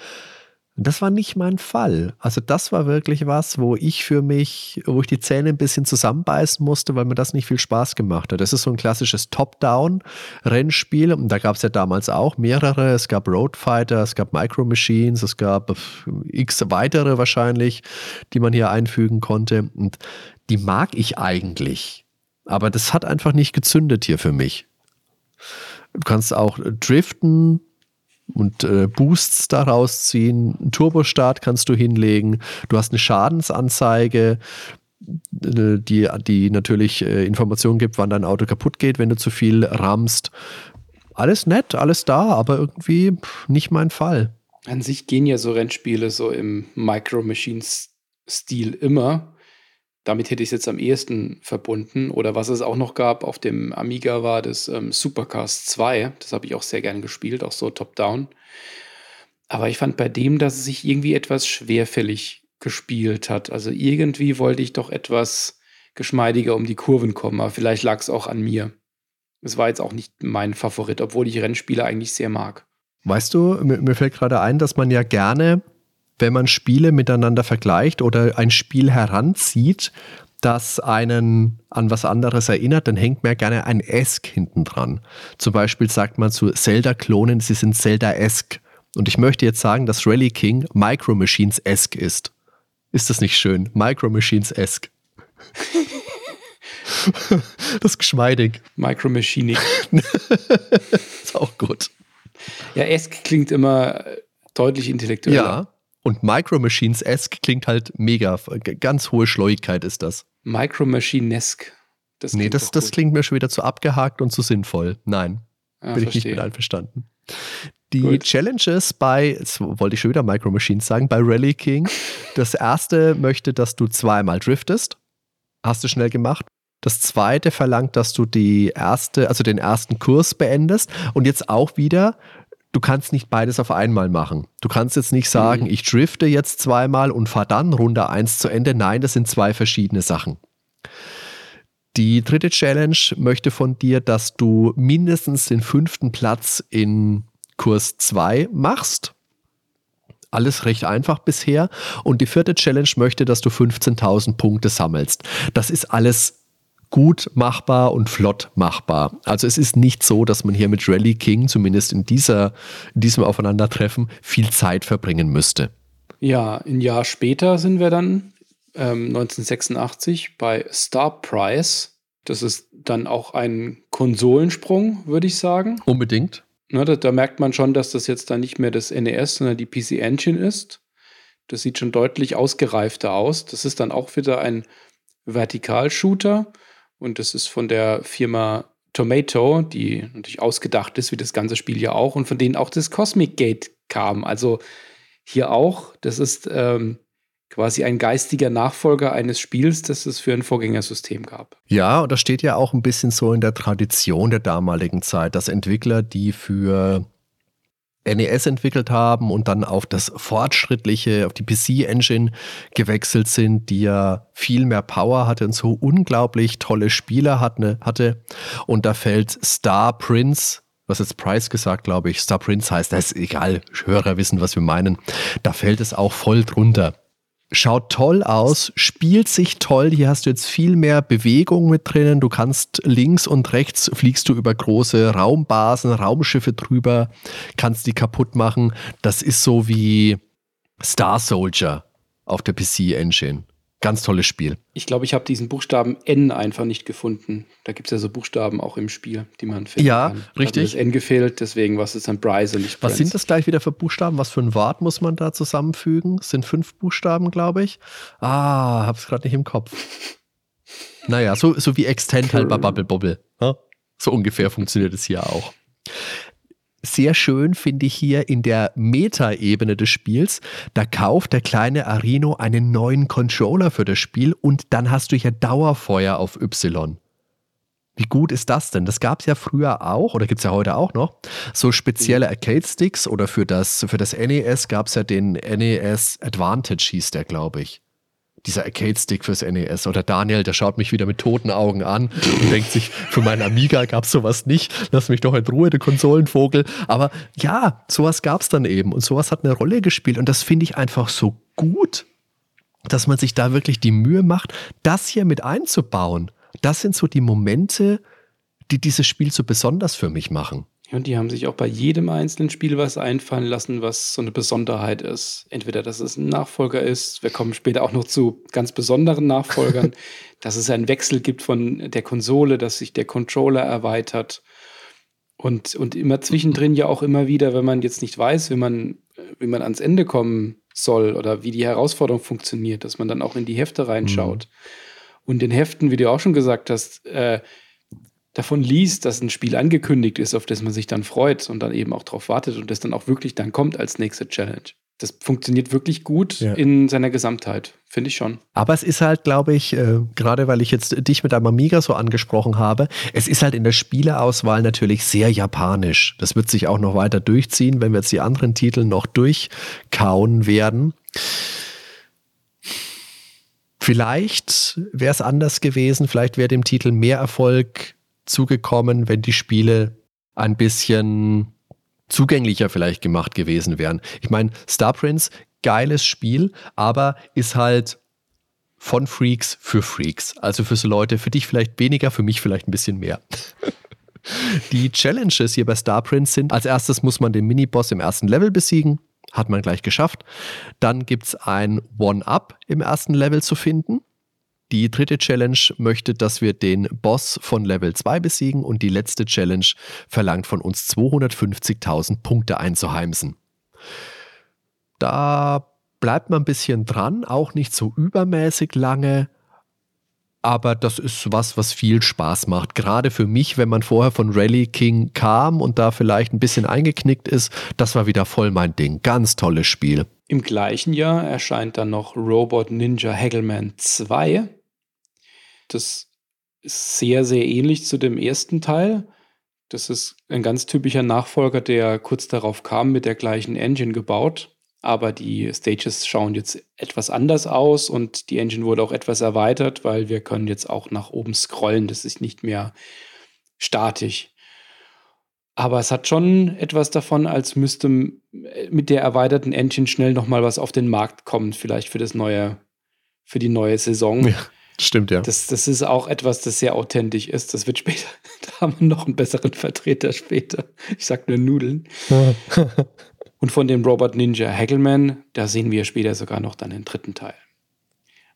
Speaker 2: Das war nicht mein Fall. Also das war wirklich was, wo ich für mich, wo ich die Zähne ein bisschen zusammenbeißen musste, weil mir das nicht viel Spaß gemacht hat. Das ist so ein klassisches Top-Down-Rennspiel und da gab es ja damals auch mehrere. Es gab Roadfighter, es gab Micro Machines, es gab x weitere wahrscheinlich, die man hier einfügen konnte. Und die mag ich eigentlich. Aber das hat einfach nicht gezündet hier für mich. Du kannst auch driften, und äh, Boosts daraus ziehen. Einen Turbostart kannst du hinlegen. Du hast eine Schadensanzeige, äh, die, die natürlich äh, Informationen gibt, wann dein Auto kaputt geht, wenn du zu viel rammst. Alles nett, alles da, aber irgendwie nicht mein Fall.
Speaker 3: An sich gehen ja so Rennspiele so im Micro Machines-Stil immer damit hätte ich es jetzt am ehesten verbunden. Oder was es auch noch gab auf dem Amiga war das ähm, Supercast 2. Das habe ich auch sehr gerne gespielt, auch so top-down. Aber ich fand bei dem, dass es sich irgendwie etwas schwerfällig gespielt hat. Also irgendwie wollte ich doch etwas geschmeidiger um die Kurven kommen. Aber vielleicht lag es auch an mir. Es war jetzt auch nicht mein Favorit, obwohl ich Rennspiele eigentlich sehr mag.
Speaker 2: Weißt du, mir, mir fällt gerade ein, dass man ja gerne wenn man Spiele miteinander vergleicht oder ein Spiel heranzieht, das einen an was anderes erinnert, dann hängt mir gerne ein Esk hinten dran. Zum Beispiel sagt man zu Zelda-Klonen, sie sind Zelda-esk. Und ich möchte jetzt sagen, dass Rally King Micro Machines-esk ist. Ist das nicht schön? Micro Machines-esk. das ist geschmeidig.
Speaker 3: Micro Machining.
Speaker 2: ist auch gut.
Speaker 3: Ja, esk klingt immer deutlich intellektueller.
Speaker 2: Ja, und Micro Machines-esque klingt halt mega. Ganz hohe Schleuigkeit ist das.
Speaker 3: Micro Machine-esque.
Speaker 2: Das nee, das, das klingt mir schon wieder zu abgehakt und zu sinnvoll. Nein, ah, bin verstehe. ich nicht mit einverstanden. Die Gut. Challenges bei, jetzt wollte ich schon wieder Micro Machines sagen, bei Rally King. Das erste möchte, dass du zweimal driftest. Hast du schnell gemacht. Das zweite verlangt, dass du die erste, also den ersten Kurs beendest. Und jetzt auch wieder, du kannst nicht beides auf einmal machen. Du kannst jetzt nicht sagen, mhm. ich drifte jetzt zweimal und fahre dann Runde 1 zu Ende. Nein, das sind zwei verschiedene Sachen. Die dritte Challenge möchte von dir, dass du mindestens den fünften Platz in Kurs 2 machst. Alles recht einfach bisher. Und die vierte Challenge möchte, dass du 15.000 Punkte sammelst. Das ist alles gut machbar und flott machbar. Also es ist nicht so, dass man hier mit Rally King, zumindest in, dieser, in diesem Aufeinandertreffen, viel Zeit verbringen müsste.
Speaker 3: Ja, ein Jahr später sind wir dann ähm, 1986 bei Star Prize. Das ist dann auch ein Konsolensprung, würde ich sagen.
Speaker 2: Unbedingt.
Speaker 3: Ne, da, da, merkt man schon, dass das jetzt dann nicht mehr das NES, sondern die PC Engine ist. Das sieht schon deutlich ausgereifter aus. Das ist dann auch wieder ein Vertikalshooter und das ist von der Firma Tomato, die natürlich ausgedacht ist, wie das ganze Spiel ja auch, und von denen auch das Cosmic Gate kam. Also hier auch, das ist ähm, quasi ein geistiger Nachfolger eines Spiels, das es für ein Vorgängersystem gab.
Speaker 2: Ja, und das steht ja auch ein bisschen so in der Tradition der damaligen Zeit, dass Entwickler, die für NES entwickelt haben und dann auf das fortschrittliche, auf die PC-Engine gewechselt sind, die ja viel mehr Power hatte und so unglaublich tolle Spieler hatte. Und da fällt Star Prince was jetzt Price gesagt, glaube ich, Star Prince heißt, das ist egal, Hörer wissen, was wir meinen. Da fällt es auch voll drunter schaut toll aus, spielt sich toll. Hier hast du jetzt viel mehr Bewegung mit drinnen. Du kannst links und rechts fliegst du über große Raumbasen, Raumschiffe drüber, kannst die kaputt machen. Das ist so wie Star Soldier auf der PC Engine. Ganz tolles Spiel.
Speaker 3: Ich glaube, ich habe diesen Buchstaben N einfach nicht gefunden. Da gibt es ja so Buchstaben auch im Spiel, die man findet.
Speaker 2: Ja, kann. richtig.
Speaker 3: Also das N gefehlt, deswegen was ist dann Bryce und nicht
Speaker 2: Was sind das gleich wieder für Buchstaben? Was für ein Wort muss man da zusammenfügen? Das sind fünf Buchstaben, glaube ich. Ah, hab's gerade nicht im Kopf. naja, so, so wie Extend halt bei Bubble Bobble. Ne? So ungefähr funktioniert es hier auch sehr schön finde ich hier in der Meta-Ebene des Spiels. Da kauft der kleine Arino einen neuen Controller für das Spiel und dann hast du hier Dauerfeuer auf Y. Wie gut ist das denn? Das gab es ja früher auch, oder gibt es ja heute auch noch, so spezielle mhm. Arcade-Sticks oder für das, für das NES gab es ja den NES Advantage, hieß der, glaube ich dieser Arcade-Stick fürs NES. Oder Daniel, der schaut mich wieder mit toten Augen an und denkt sich, für meinen Amiga gab es sowas nicht. Lass mich doch in Ruhe, der Konsolenvogel. Aber ja, sowas gab es dann eben und sowas hat eine Rolle gespielt. Und das finde ich einfach so gut, dass man sich da wirklich die Mühe macht, das hier mit einzubauen. Das sind so die Momente, die dieses Spiel so besonders für mich machen.
Speaker 3: Und die haben sich auch bei jedem einzelnen Spiel was einfallen lassen, was so eine Besonderheit ist. Entweder, dass es ein Nachfolger ist, wir kommen später auch noch zu ganz besonderen Nachfolgern, dass es einen Wechsel gibt von der Konsole, dass sich der Controller erweitert. Und, und immer zwischendrin ja auch immer wieder, wenn man jetzt nicht weiß, wie man, wie man ans Ende kommen soll oder wie die Herausforderung funktioniert, dass man dann auch in die Hefte reinschaut. Mhm. Und in Heften, wie du auch schon gesagt hast, äh, davon liest, dass ein Spiel angekündigt ist, auf das man sich dann freut und dann eben auch darauf wartet und das dann auch wirklich dann kommt als nächste Challenge. Das funktioniert wirklich gut ja. in seiner Gesamtheit, finde ich schon.
Speaker 2: Aber es ist halt, glaube ich, äh, gerade weil ich jetzt dich mit einem Amiga so angesprochen habe, es ist halt in der Spieleauswahl natürlich sehr japanisch. Das wird sich auch noch weiter durchziehen, wenn wir jetzt die anderen Titel noch durchkauen werden. Vielleicht wäre es anders gewesen, vielleicht wäre dem Titel mehr Erfolg zugekommen, wenn die Spiele ein bisschen zugänglicher vielleicht gemacht gewesen wären. Ich meine, Star Prince, geiles Spiel, aber ist halt von Freaks für Freaks. Also für so Leute, für dich vielleicht weniger, für mich vielleicht ein bisschen mehr. Die Challenges hier bei Star Prince sind, als erstes muss man den Miniboss im ersten Level besiegen. Hat man gleich geschafft. Dann gibt es ein One-Up im ersten Level zu finden. Die dritte Challenge möchte, dass wir den Boss von Level 2 besiegen und die letzte Challenge verlangt von uns 250.000 Punkte einzuheimsen. Da bleibt man ein bisschen dran, auch nicht so übermäßig lange, aber das ist was, was viel Spaß macht. Gerade für mich, wenn man vorher von Rally King kam und da vielleicht ein bisschen eingeknickt ist, das war wieder voll mein Ding. Ganz tolles Spiel.
Speaker 3: Im gleichen Jahr erscheint dann noch Robot Ninja Haggleman 2. Das ist sehr, sehr ähnlich zu dem ersten Teil. Das ist ein ganz typischer Nachfolger, der kurz darauf kam, mit der gleichen Engine gebaut. Aber die Stages schauen jetzt etwas anders aus und die Engine wurde auch etwas erweitert, weil wir können jetzt auch nach oben scrollen. Das ist nicht mehr statisch. Aber es hat schon etwas davon, als müsste mit der erweiterten Engine schnell nochmal was auf den Markt kommen, vielleicht für das neue, für die neue Saison. Ja,
Speaker 2: stimmt, ja.
Speaker 3: Das, das ist auch etwas, das sehr authentisch ist. Das wird später, da haben wir noch einen besseren Vertreter später. Ich sag nur Nudeln. Und von dem Robot Ninja Hagelman, da sehen wir später sogar noch dann den dritten Teil.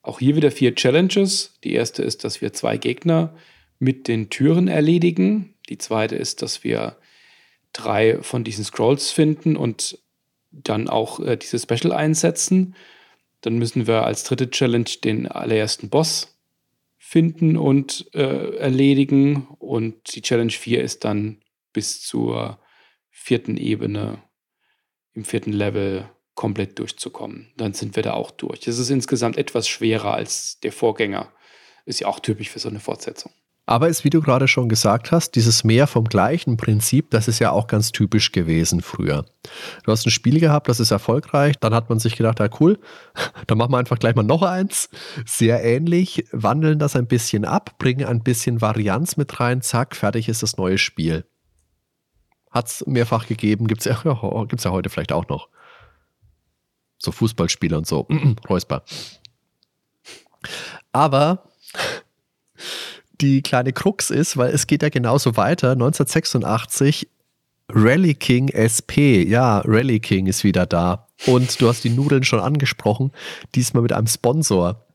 Speaker 3: Auch hier wieder vier Challenges. Die erste ist, dass wir zwei Gegner mit den Türen erledigen. Die zweite ist, dass wir drei von diesen Scrolls finden und dann auch äh, diese Special einsetzen. Dann müssen wir als dritte Challenge den allerersten Boss finden und äh, erledigen. Und die Challenge 4 ist dann bis zur vierten Ebene, im vierten Level komplett durchzukommen. Dann sind wir da auch durch. Es ist insgesamt etwas schwerer als der Vorgänger. Ist ja auch typisch für so eine Fortsetzung.
Speaker 2: Aber ist, wie du gerade schon gesagt hast, dieses Mehr vom gleichen Prinzip, das ist ja auch ganz typisch gewesen früher. Du hast ein Spiel gehabt, das ist erfolgreich, dann hat man sich gedacht, ja cool, dann machen wir einfach gleich mal noch eins. Sehr ähnlich, wandeln das ein bisschen ab, bringen ein bisschen Varianz mit rein, zack, fertig ist das neue Spiel. Hat es mehrfach gegeben, gibt es ja, gibt's ja heute vielleicht auch noch. So Fußballspiele und so. Räusper. Aber die kleine Krux ist, weil es geht ja genauso weiter. 1986 Rally King SP. Ja, Rally King ist wieder da. Und du hast die Nudeln schon angesprochen. Diesmal mit einem Sponsor.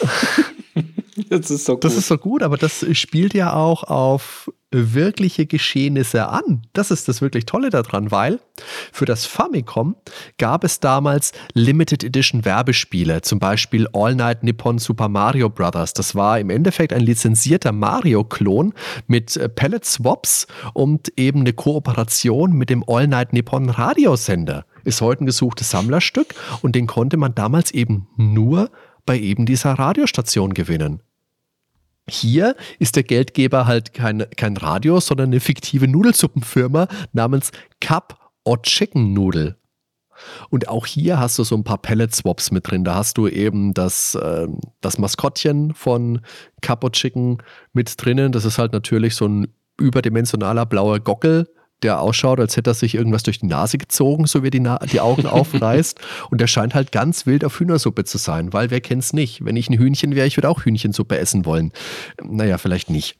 Speaker 3: Das ist so gut.
Speaker 2: Das ist so gut, aber das spielt ja auch auf wirkliche Geschehnisse an. Das ist das wirklich Tolle daran, weil für das Famicom gab es damals Limited Edition Werbespiele, zum Beispiel All Night Nippon Super Mario Brothers. Das war im Endeffekt ein lizenzierter Mario-Klon mit äh, Pellet Swaps und eben eine Kooperation mit dem All Night Nippon Radiosender. Ist heute ein gesuchtes Sammlerstück und den konnte man damals eben nur bei eben dieser Radiostation gewinnen. Hier ist der Geldgeber halt kein, kein Radio, sondern eine fiktive Nudelsuppenfirma namens Cup or Chicken Nudel. Und auch hier hast du so ein paar Pellet-Swaps mit drin. Da hast du eben das, äh, das Maskottchen von Cup or Chicken mit drinnen. Das ist halt natürlich so ein überdimensionaler blauer Gockel, der ausschaut, als hätte er sich irgendwas durch die Nase gezogen, so wie er die, Na die Augen aufreißt. Und der scheint halt ganz wild auf Hühnersuppe zu sein, weil wer kennt's nicht? Wenn ich ein Hühnchen wäre, ich würde auch Hühnchensuppe essen wollen. Naja, vielleicht nicht.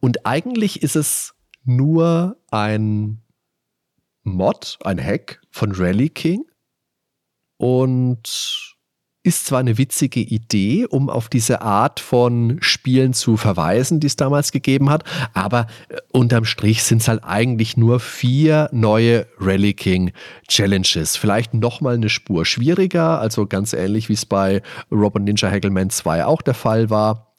Speaker 2: Und eigentlich ist es nur ein Mod, ein Hack von Rally King. Und ist zwar eine witzige Idee, um auf diese Art von Spielen zu verweisen, die es damals gegeben hat, aber äh, unterm Strich sind es halt eigentlich nur vier neue Rally King Challenges. Vielleicht nochmal eine Spur schwieriger, also ganz ähnlich wie es bei Robot Ninja Haggleman 2 auch der Fall war.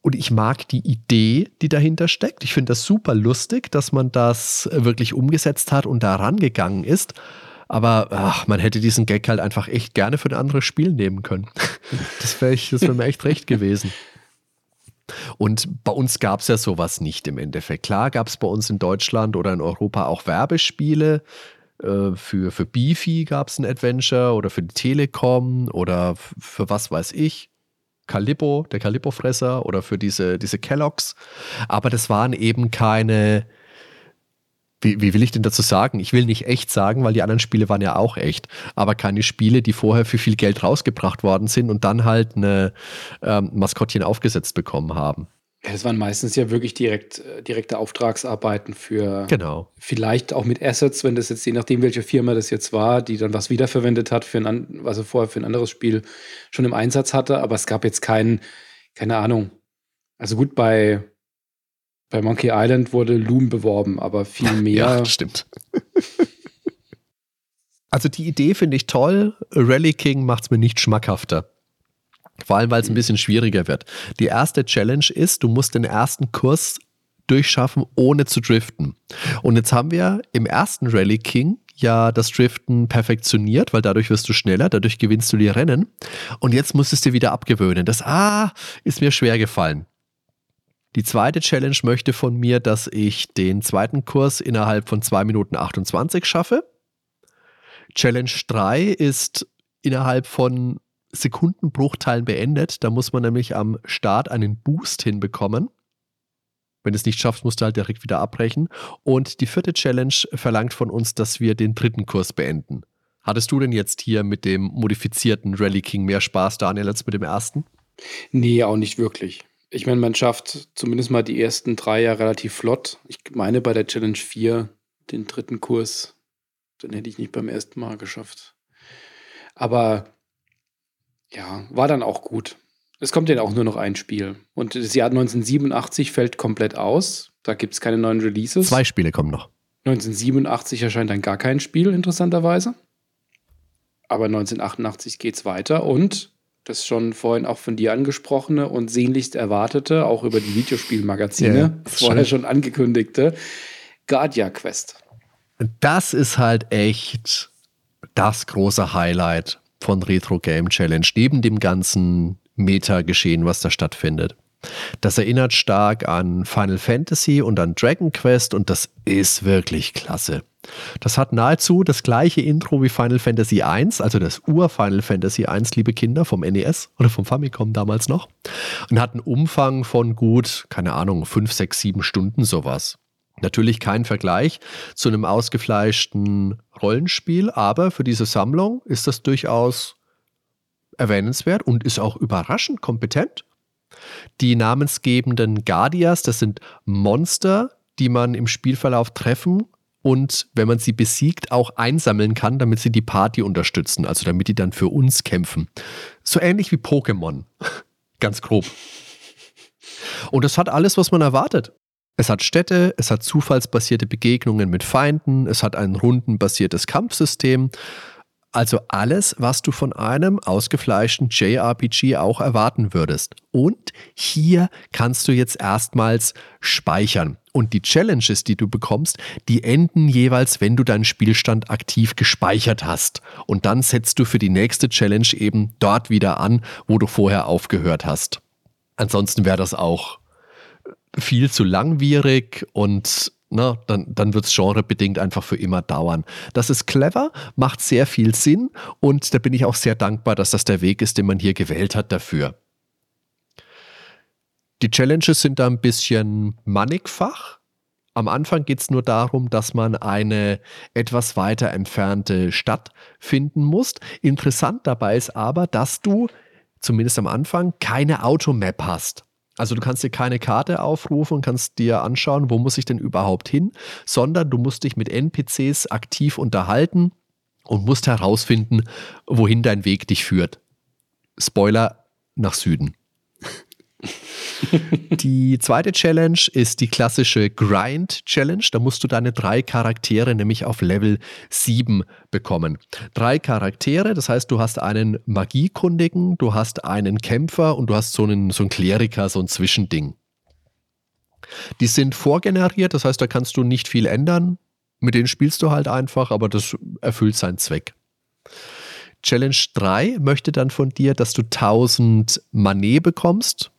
Speaker 2: Und ich mag die Idee, die dahinter steckt. Ich finde das super lustig, dass man das wirklich umgesetzt hat und da rangegangen ist. Aber ach, man hätte diesen Gag halt einfach echt gerne für ein anderes Spiel nehmen können. Das wäre wär mir echt recht gewesen. Und bei uns gab es ja sowas nicht im Endeffekt. Klar gab es bei uns in Deutschland oder in Europa auch Werbespiele. Äh, für, für Beefy gab es ein Adventure oder für die Telekom oder für was weiß ich. Calippo, der Calippo-Fresser oder für diese, diese Kelloggs. Aber das waren eben keine, wie, wie will ich denn dazu sagen? Ich will nicht echt sagen, weil die anderen Spiele waren ja auch echt, aber keine Spiele, die vorher für viel Geld rausgebracht worden sind und dann halt eine ähm, Maskottchen aufgesetzt bekommen haben.
Speaker 3: Ja, das waren meistens ja wirklich direkt, äh, direkte Auftragsarbeiten für
Speaker 2: genau.
Speaker 3: vielleicht auch mit Assets, wenn das jetzt, je nachdem, welche Firma das jetzt war, die dann was wiederverwendet hat, für ein, also vorher für ein anderes Spiel schon im Einsatz hatte, aber es gab jetzt keinen, keine Ahnung. Also gut, bei bei Monkey Island wurde Loom beworben, aber viel mehr.
Speaker 2: ja, stimmt. also die Idee finde ich toll. Rally King macht es mir nicht schmackhafter. Vor allem, weil es ein bisschen schwieriger wird. Die erste Challenge ist, du musst den ersten Kurs durchschaffen, ohne zu driften. Und jetzt haben wir im ersten Rally King ja das Driften perfektioniert, weil dadurch wirst du schneller, dadurch gewinnst du die Rennen. Und jetzt musst du es dir wieder abgewöhnen. Das Ah ist mir schwer gefallen. Die zweite Challenge möchte von mir, dass ich den zweiten Kurs innerhalb von 2 Minuten 28 schaffe. Challenge 3 ist innerhalb von Sekundenbruchteilen beendet. Da muss man nämlich am Start einen Boost hinbekommen. Wenn du es nicht schaffst, musst du halt direkt wieder abbrechen. Und die vierte Challenge verlangt von uns, dass wir den dritten Kurs beenden. Hattest du denn jetzt hier mit dem modifizierten Rally King mehr Spaß, Daniel, als mit dem ersten?
Speaker 3: Nee, auch nicht wirklich. Ich meine, man schafft zumindest mal die ersten drei ja relativ flott. Ich meine, bei der Challenge 4 den dritten Kurs, den hätte ich nicht beim ersten Mal geschafft. Aber ja, war dann auch gut. Es kommt ja auch nur noch ein Spiel. Und das Jahr 1987 fällt komplett aus. Da gibt es keine neuen Releases.
Speaker 2: Zwei Spiele kommen noch.
Speaker 3: 1987 erscheint dann gar kein Spiel, interessanterweise. Aber 1988 geht es weiter und das schon vorhin auch von dir angesprochene und sehnlichst erwartete, auch über die Videospielmagazine, ja, vorher schon angekündigte, Guardia Quest.
Speaker 2: Das ist halt echt das große Highlight von Retro Game Challenge, neben dem ganzen Meta-Geschehen, was da stattfindet. Das erinnert stark an Final Fantasy und an Dragon Quest und das ist wirklich klasse. Das hat nahezu das gleiche Intro wie Final Fantasy I, also das Ur-Final Fantasy I, liebe Kinder, vom NES oder vom Famicom damals noch. Und hat einen Umfang von gut, keine Ahnung, 5, 6, 7 Stunden sowas. Natürlich kein Vergleich zu einem ausgefleischten Rollenspiel, aber für diese Sammlung ist das durchaus erwähnenswert und ist auch überraschend kompetent. Die namensgebenden Guardias, das sind Monster, die man im Spielverlauf treffen und wenn man sie besiegt, auch einsammeln kann, damit sie die Party unterstützen, also damit die dann für uns kämpfen. So ähnlich wie Pokémon. Ganz grob. Und es hat alles, was man erwartet. Es hat Städte, es hat zufallsbasierte Begegnungen mit Feinden, es hat ein rundenbasiertes Kampfsystem, also alles, was du von einem ausgefleischten JRPG auch erwarten würdest. Und hier kannst du jetzt erstmals speichern. Und die Challenges, die du bekommst, die enden jeweils, wenn du deinen Spielstand aktiv gespeichert hast. Und dann setzt du für die nächste Challenge eben dort wieder an, wo du vorher aufgehört hast. Ansonsten wäre das auch viel zu langwierig und na, dann, dann wird es genrebedingt einfach für immer dauern. Das ist clever, macht sehr viel Sinn und da bin ich auch sehr dankbar, dass das der Weg ist, den man hier gewählt hat dafür. Die Challenges sind da ein bisschen mannigfach. Am Anfang geht es nur darum, dass man eine etwas weiter entfernte Stadt finden muss. Interessant dabei ist aber, dass du zumindest am Anfang keine Automap hast. Also du kannst dir keine Karte aufrufen und kannst dir anschauen, wo muss ich denn überhaupt hin, sondern du musst dich mit NPCs aktiv unterhalten und musst herausfinden, wohin dein Weg dich führt. Spoiler nach Süden. die zweite Challenge ist die klassische Grind Challenge. Da musst du deine drei Charaktere nämlich auf Level 7 bekommen. Drei Charaktere, das heißt, du hast einen Magiekundigen, du hast einen Kämpfer und du hast so einen, so einen Kleriker, so ein Zwischending. Die sind vorgeneriert, das heißt, da kannst du nicht viel ändern. Mit denen spielst du halt einfach, aber das erfüllt seinen Zweck. Challenge 3 möchte dann von dir, dass du 1000 Manet bekommst.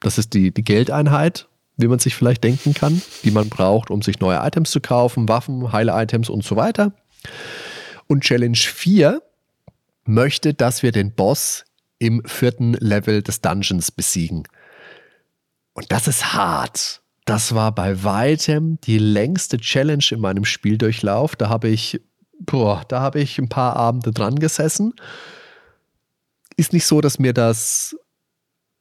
Speaker 2: Das ist die, die Geldeinheit, wie man sich vielleicht denken kann, die man braucht, um sich neue Items zu kaufen, Waffen, heile Items und so weiter. Und Challenge 4 möchte, dass wir den Boss im vierten Level des Dungeons besiegen. Und das ist hart. Das war bei weitem die längste Challenge in meinem Spieldurchlauf. Da habe ich, boah, da habe ich ein paar Abende dran gesessen. Ist nicht so, dass mir das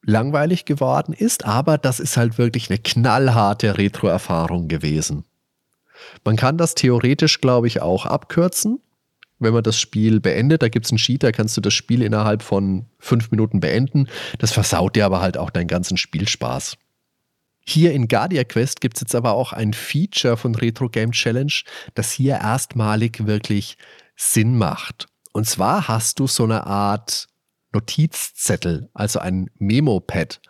Speaker 2: langweilig geworden ist, aber das ist halt wirklich eine knallharte Retro-Erfahrung gewesen. Man kann das theoretisch, glaube ich, auch abkürzen, wenn man das Spiel beendet. Da gibt es einen Sheet, da kannst du das Spiel innerhalb von fünf Minuten beenden. Das versaut dir aber halt auch deinen ganzen Spielspaß. Hier in Guardia Quest gibt es jetzt aber auch ein Feature von Retro Game Challenge, das hier erstmalig wirklich Sinn macht. Und zwar hast du so eine Art Notizzettel, also ein Memo-Pad.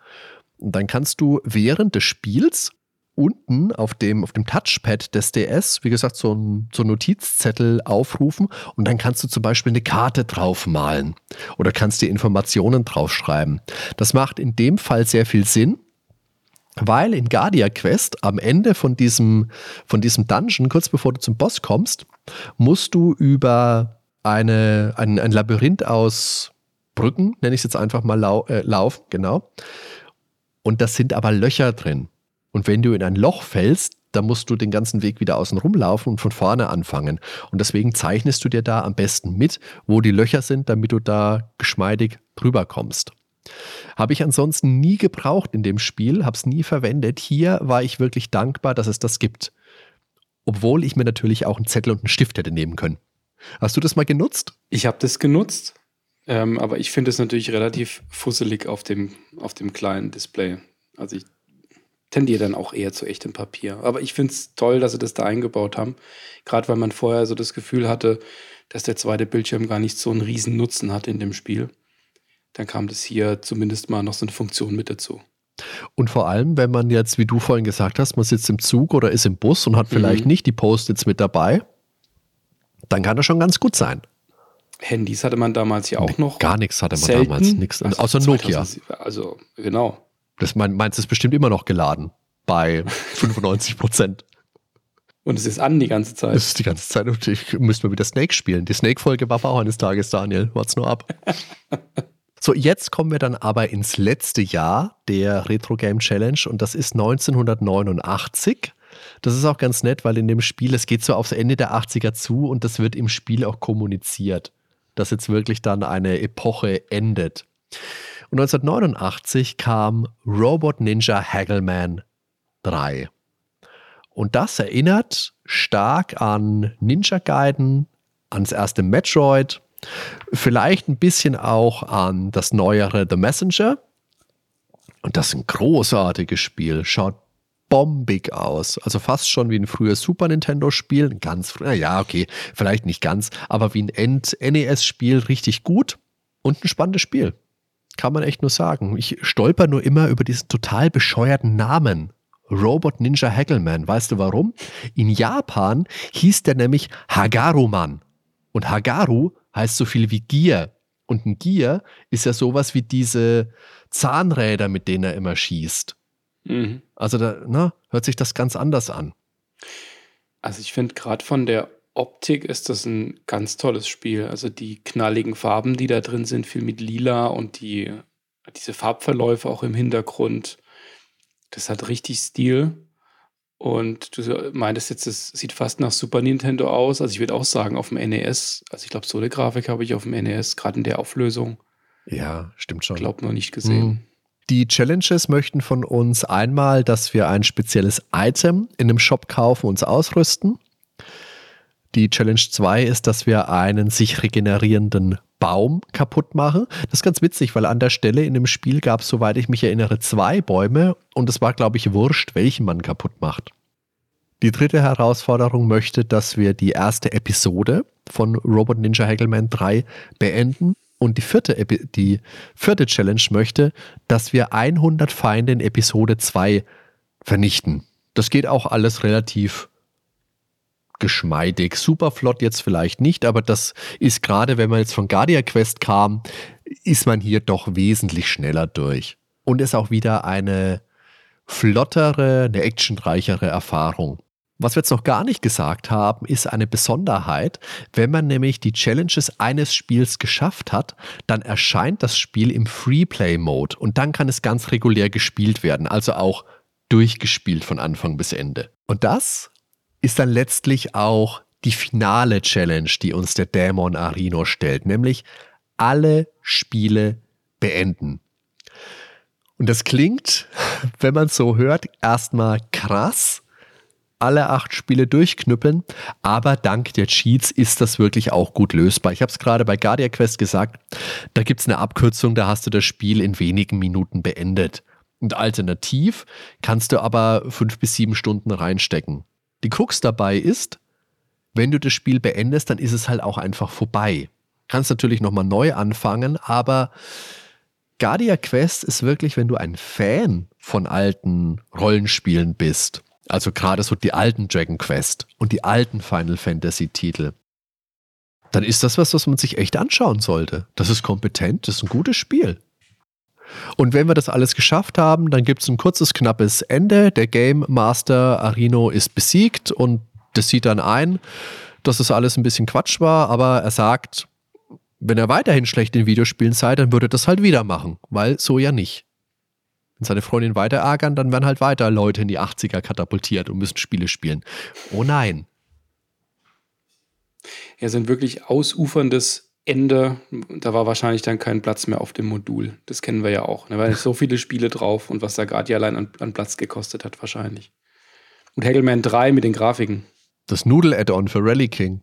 Speaker 2: Und dann kannst du während des Spiels unten auf dem, auf dem Touchpad des DS, wie gesagt, so ein so Notizzettel aufrufen und dann kannst du zum Beispiel eine Karte draufmalen oder kannst dir Informationen draufschreiben. Das macht in dem Fall sehr viel Sinn, weil in Guardia Quest am Ende von diesem, von diesem Dungeon, kurz bevor du zum Boss kommst, musst du über eine, ein, ein Labyrinth aus Brücken, nenne ich es jetzt einfach mal, lau äh, laufen, genau. Und das sind aber Löcher drin. Und wenn du in ein Loch fällst, dann musst du den ganzen Weg wieder außen rumlaufen und von vorne anfangen. Und deswegen zeichnest du dir da am besten mit, wo die Löcher sind, damit du da geschmeidig drüber kommst. Habe ich ansonsten nie gebraucht in dem Spiel, habe es nie verwendet. Hier war ich wirklich dankbar, dass es das gibt. Obwohl ich mir natürlich auch einen Zettel und einen Stift hätte nehmen können. Hast du das mal genutzt?
Speaker 3: Ich habe das genutzt, ähm, aber ich finde es natürlich relativ fusselig auf dem, auf dem kleinen Display. Also ich tendiere dann auch eher zu echtem Papier. Aber ich finde es toll, dass sie das da eingebaut haben. Gerade weil man vorher so das Gefühl hatte, dass der zweite Bildschirm gar nicht so einen riesen Nutzen hat in dem Spiel. Dann kam das hier zumindest mal noch so eine Funktion mit dazu.
Speaker 2: Und vor allem, wenn man jetzt, wie du vorhin gesagt hast, man sitzt im Zug oder ist im Bus und hat vielleicht mhm. nicht die Post-its mit dabei, dann kann das schon ganz gut sein.
Speaker 3: Handys hatte man damals ja auch nee, noch.
Speaker 2: Gar nichts hatte man selten. damals, nichts. Also außer Nokia.
Speaker 3: Also, genau.
Speaker 2: Das mein, meinst ist bestimmt immer noch geladen bei 95 Prozent.
Speaker 3: Und es ist an die ganze Zeit.
Speaker 2: Es ist die ganze Zeit. Und ich müsste mal wieder Snake spielen. Die Snake-Folge war auch eines Tages, Daniel. Wart's nur ab. so, jetzt kommen wir dann aber ins letzte Jahr der Retro Game Challenge und das ist 1989. Das ist auch ganz nett, weil in dem Spiel, es geht so aufs Ende der 80er zu und das wird im Spiel auch kommuniziert, dass jetzt wirklich dann eine Epoche endet. Und 1989 kam Robot Ninja Haggleman 3. Und das erinnert stark an Ninja Gaiden, ans erste Metroid, vielleicht ein bisschen auch an das neuere The Messenger. Und das ist ein großartiges Spiel. Schaut bombig aus. Also fast schon wie ein frühes Super Nintendo-Spiel. Ganz, ja, okay, vielleicht nicht ganz, aber wie ein End-NES-Spiel richtig gut und ein spannendes Spiel kann man echt nur sagen. Ich stolper nur immer über diesen total bescheuerten Namen. Robot Ninja Haggleman. Weißt du warum? In Japan hieß der nämlich Hagaruman. Und Hagaru heißt so viel wie Gier. Und ein Gier ist ja sowas wie diese Zahnräder, mit denen er immer schießt. Mhm. Also da ne, hört sich das ganz anders an.
Speaker 3: Also ich finde gerade von der Optik ist das ein ganz tolles Spiel. Also die knalligen Farben, die da drin sind, viel mit Lila und die, diese Farbverläufe auch im Hintergrund. Das hat richtig Stil. Und du meintest jetzt, es sieht fast nach Super Nintendo aus. Also ich würde auch sagen, auf dem NES, also ich glaube, so eine Grafik habe ich auf dem NES, gerade in der Auflösung.
Speaker 2: Ja, stimmt schon.
Speaker 3: Ich glaube, noch nicht gesehen.
Speaker 2: Die Challenges möchten von uns einmal, dass wir ein spezielles Item in einem Shop kaufen, uns ausrüsten. Die Challenge 2 ist, dass wir einen sich regenerierenden Baum kaputt machen. Das ist ganz witzig, weil an der Stelle in dem Spiel gab es, soweit ich mich erinnere, zwei Bäume und es war, glaube ich, wurscht, welchen man kaputt macht. Die dritte Herausforderung möchte, dass wir die erste Episode von Robot Ninja Haggleman 3 beenden. Und die vierte, die vierte Challenge möchte, dass wir 100 Feinde in Episode 2 vernichten. Das geht auch alles relativ geschmeidig. Super flott jetzt vielleicht nicht, aber das ist gerade, wenn man jetzt von Guardia Quest kam, ist man hier doch wesentlich schneller durch. Und ist auch wieder eine flottere, eine actionreichere Erfahrung. Was wir jetzt noch gar nicht gesagt haben, ist eine Besonderheit. Wenn man nämlich die Challenges eines Spiels geschafft hat, dann erscheint das Spiel im Freeplay-Mode und dann kann es ganz regulär gespielt werden, also auch durchgespielt von Anfang bis Ende. Und das ist dann letztlich auch die finale Challenge, die uns der Dämon Arino stellt, nämlich alle Spiele beenden. Und das klingt, wenn man es so hört, erstmal krass, alle acht Spiele durchknüppeln, aber dank der Cheats ist das wirklich auch gut lösbar. Ich habe es gerade bei Guardia Quest gesagt, da gibt es eine Abkürzung, da hast du das Spiel in wenigen Minuten beendet. Und alternativ kannst du aber fünf bis sieben Stunden reinstecken. Die Krux dabei ist, wenn du das Spiel beendest, dann ist es halt auch einfach vorbei. Kannst natürlich nochmal neu anfangen, aber Guardia Quest ist wirklich, wenn du ein Fan von alten Rollenspielen bist, also gerade so die alten Dragon Quest und die alten Final Fantasy Titel, dann ist das was, was man sich echt anschauen sollte. Das ist kompetent, das ist ein gutes Spiel. Und wenn wir das alles geschafft haben, dann gibt es ein kurzes, knappes Ende. Der Game Master Arino ist besiegt und das sieht dann ein, dass das alles ein bisschen Quatsch war, aber er sagt, wenn er weiterhin schlecht in Videospielen sei, dann würde er das halt wieder machen, weil so ja nicht. Wenn seine Freundin weiter ärgern, dann werden halt weiter Leute in die 80er katapultiert und müssen Spiele spielen. Oh nein.
Speaker 3: Ja, sind wirklich ausuferndes Ende. Da war wahrscheinlich dann kein Platz mehr auf dem Modul. Das kennen wir ja auch. Da waren so viele Spiele drauf und was da gerade allein an, an, Platz gekostet hat, wahrscheinlich. Und Hagelman 3 mit den Grafiken.
Speaker 2: Das Nudel-Add-on für Rally King.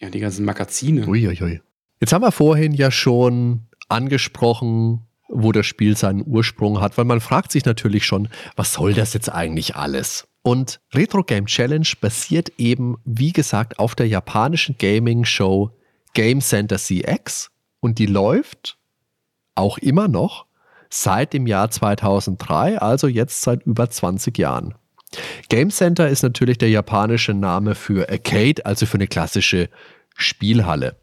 Speaker 3: Ja, die ganzen Magazine.
Speaker 2: Uiuiui. Jetzt haben wir vorhin ja schon angesprochen, wo das Spiel seinen Ursprung hat, weil man fragt sich natürlich schon, was soll das jetzt eigentlich alles? Und Retro Game Challenge basiert eben, wie gesagt, auf der japanischen Gaming-Show Game Center CX und die läuft auch immer noch seit dem Jahr 2003, also jetzt seit über 20 Jahren. Game Center ist natürlich der japanische Name für Arcade, also für eine klassische Spielhalle.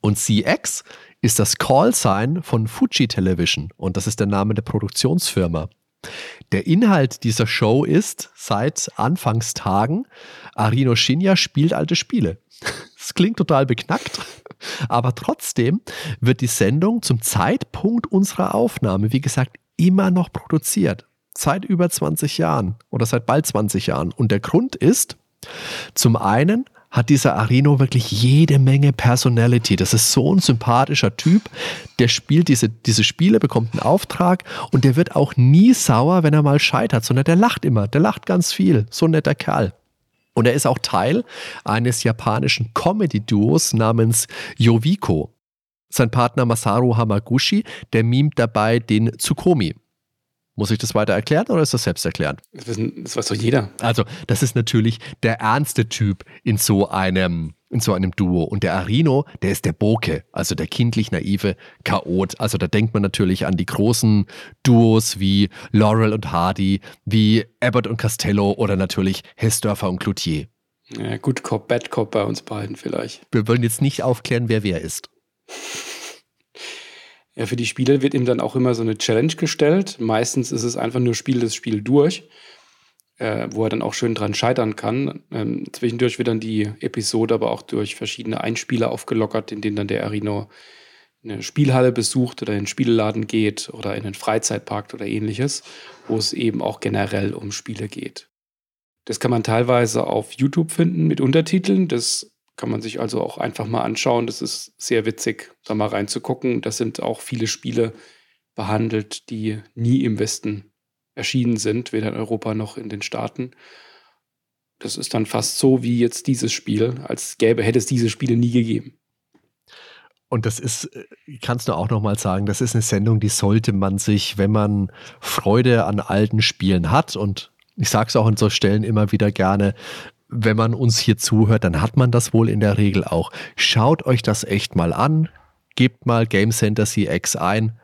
Speaker 2: Und CX ist das Call-Sign von Fuji Television und das ist der Name der Produktionsfirma. Der Inhalt dieser Show ist seit Anfangstagen, Arino Shinya spielt alte Spiele. Das klingt total beknackt, aber trotzdem wird die Sendung zum Zeitpunkt unserer Aufnahme, wie gesagt, immer noch produziert. Seit über 20 Jahren oder seit bald 20 Jahren. Und der Grund ist, zum einen hat dieser Arino wirklich jede Menge Personality. Das ist so ein sympathischer Typ. Der spielt diese, diese Spiele, bekommt einen Auftrag und der wird auch nie sauer, wenn er mal scheitert, sondern der lacht immer. Der lacht ganz viel. So ein netter Kerl. Und er ist auch Teil eines japanischen Comedy-Duos namens Yoviko. Sein Partner Masaru Hamaguchi, der mimt dabei den Tsukomi. Muss ich das weiter erklären oder ist das selbsterklärend?
Speaker 3: Das, das weiß doch jeder.
Speaker 2: Also, das ist natürlich der ernste Typ in so einem, in so einem Duo. Und der Arino, der ist der Boke, also der kindlich naive Chaot. Also da denkt man natürlich an die großen Duos wie Laurel und Hardy, wie Abbott und Costello oder natürlich Hessdörfer und Cloutier.
Speaker 3: Ja, gut Cop, Bad Cop bei uns beiden vielleicht.
Speaker 2: Wir wollen jetzt nicht aufklären, wer wer ist.
Speaker 3: Ja, für die Spieler wird ihm dann auch immer so eine Challenge gestellt. Meistens ist es einfach nur Spiel das Spiel durch, äh, wo er dann auch schön dran scheitern kann. Ähm, zwischendurch wird dann die Episode aber auch durch verschiedene Einspieler aufgelockert, in denen dann der Arino eine Spielhalle besucht oder in den Spielladen geht oder in einen Freizeitpark oder ähnliches, wo es eben auch generell um Spiele geht. Das kann man teilweise auf YouTube finden mit Untertiteln. Das kann man sich also auch einfach mal anschauen. Das ist sehr witzig, da mal reinzugucken. Das sind auch viele Spiele behandelt, die nie im Westen erschienen sind, weder in Europa noch in den Staaten. Das ist dann fast so wie jetzt dieses Spiel, als gäbe, hätte es diese Spiele nie gegeben.
Speaker 2: Und das ist, äh, kannst du auch nochmal sagen, das ist eine Sendung, die sollte man sich, wenn man Freude an alten Spielen hat und ich sage es auch an so Stellen immer wieder gerne, wenn man uns hier zuhört, dann hat man das wohl in der Regel auch. Schaut euch das echt mal an, gebt mal Game Center CX ein.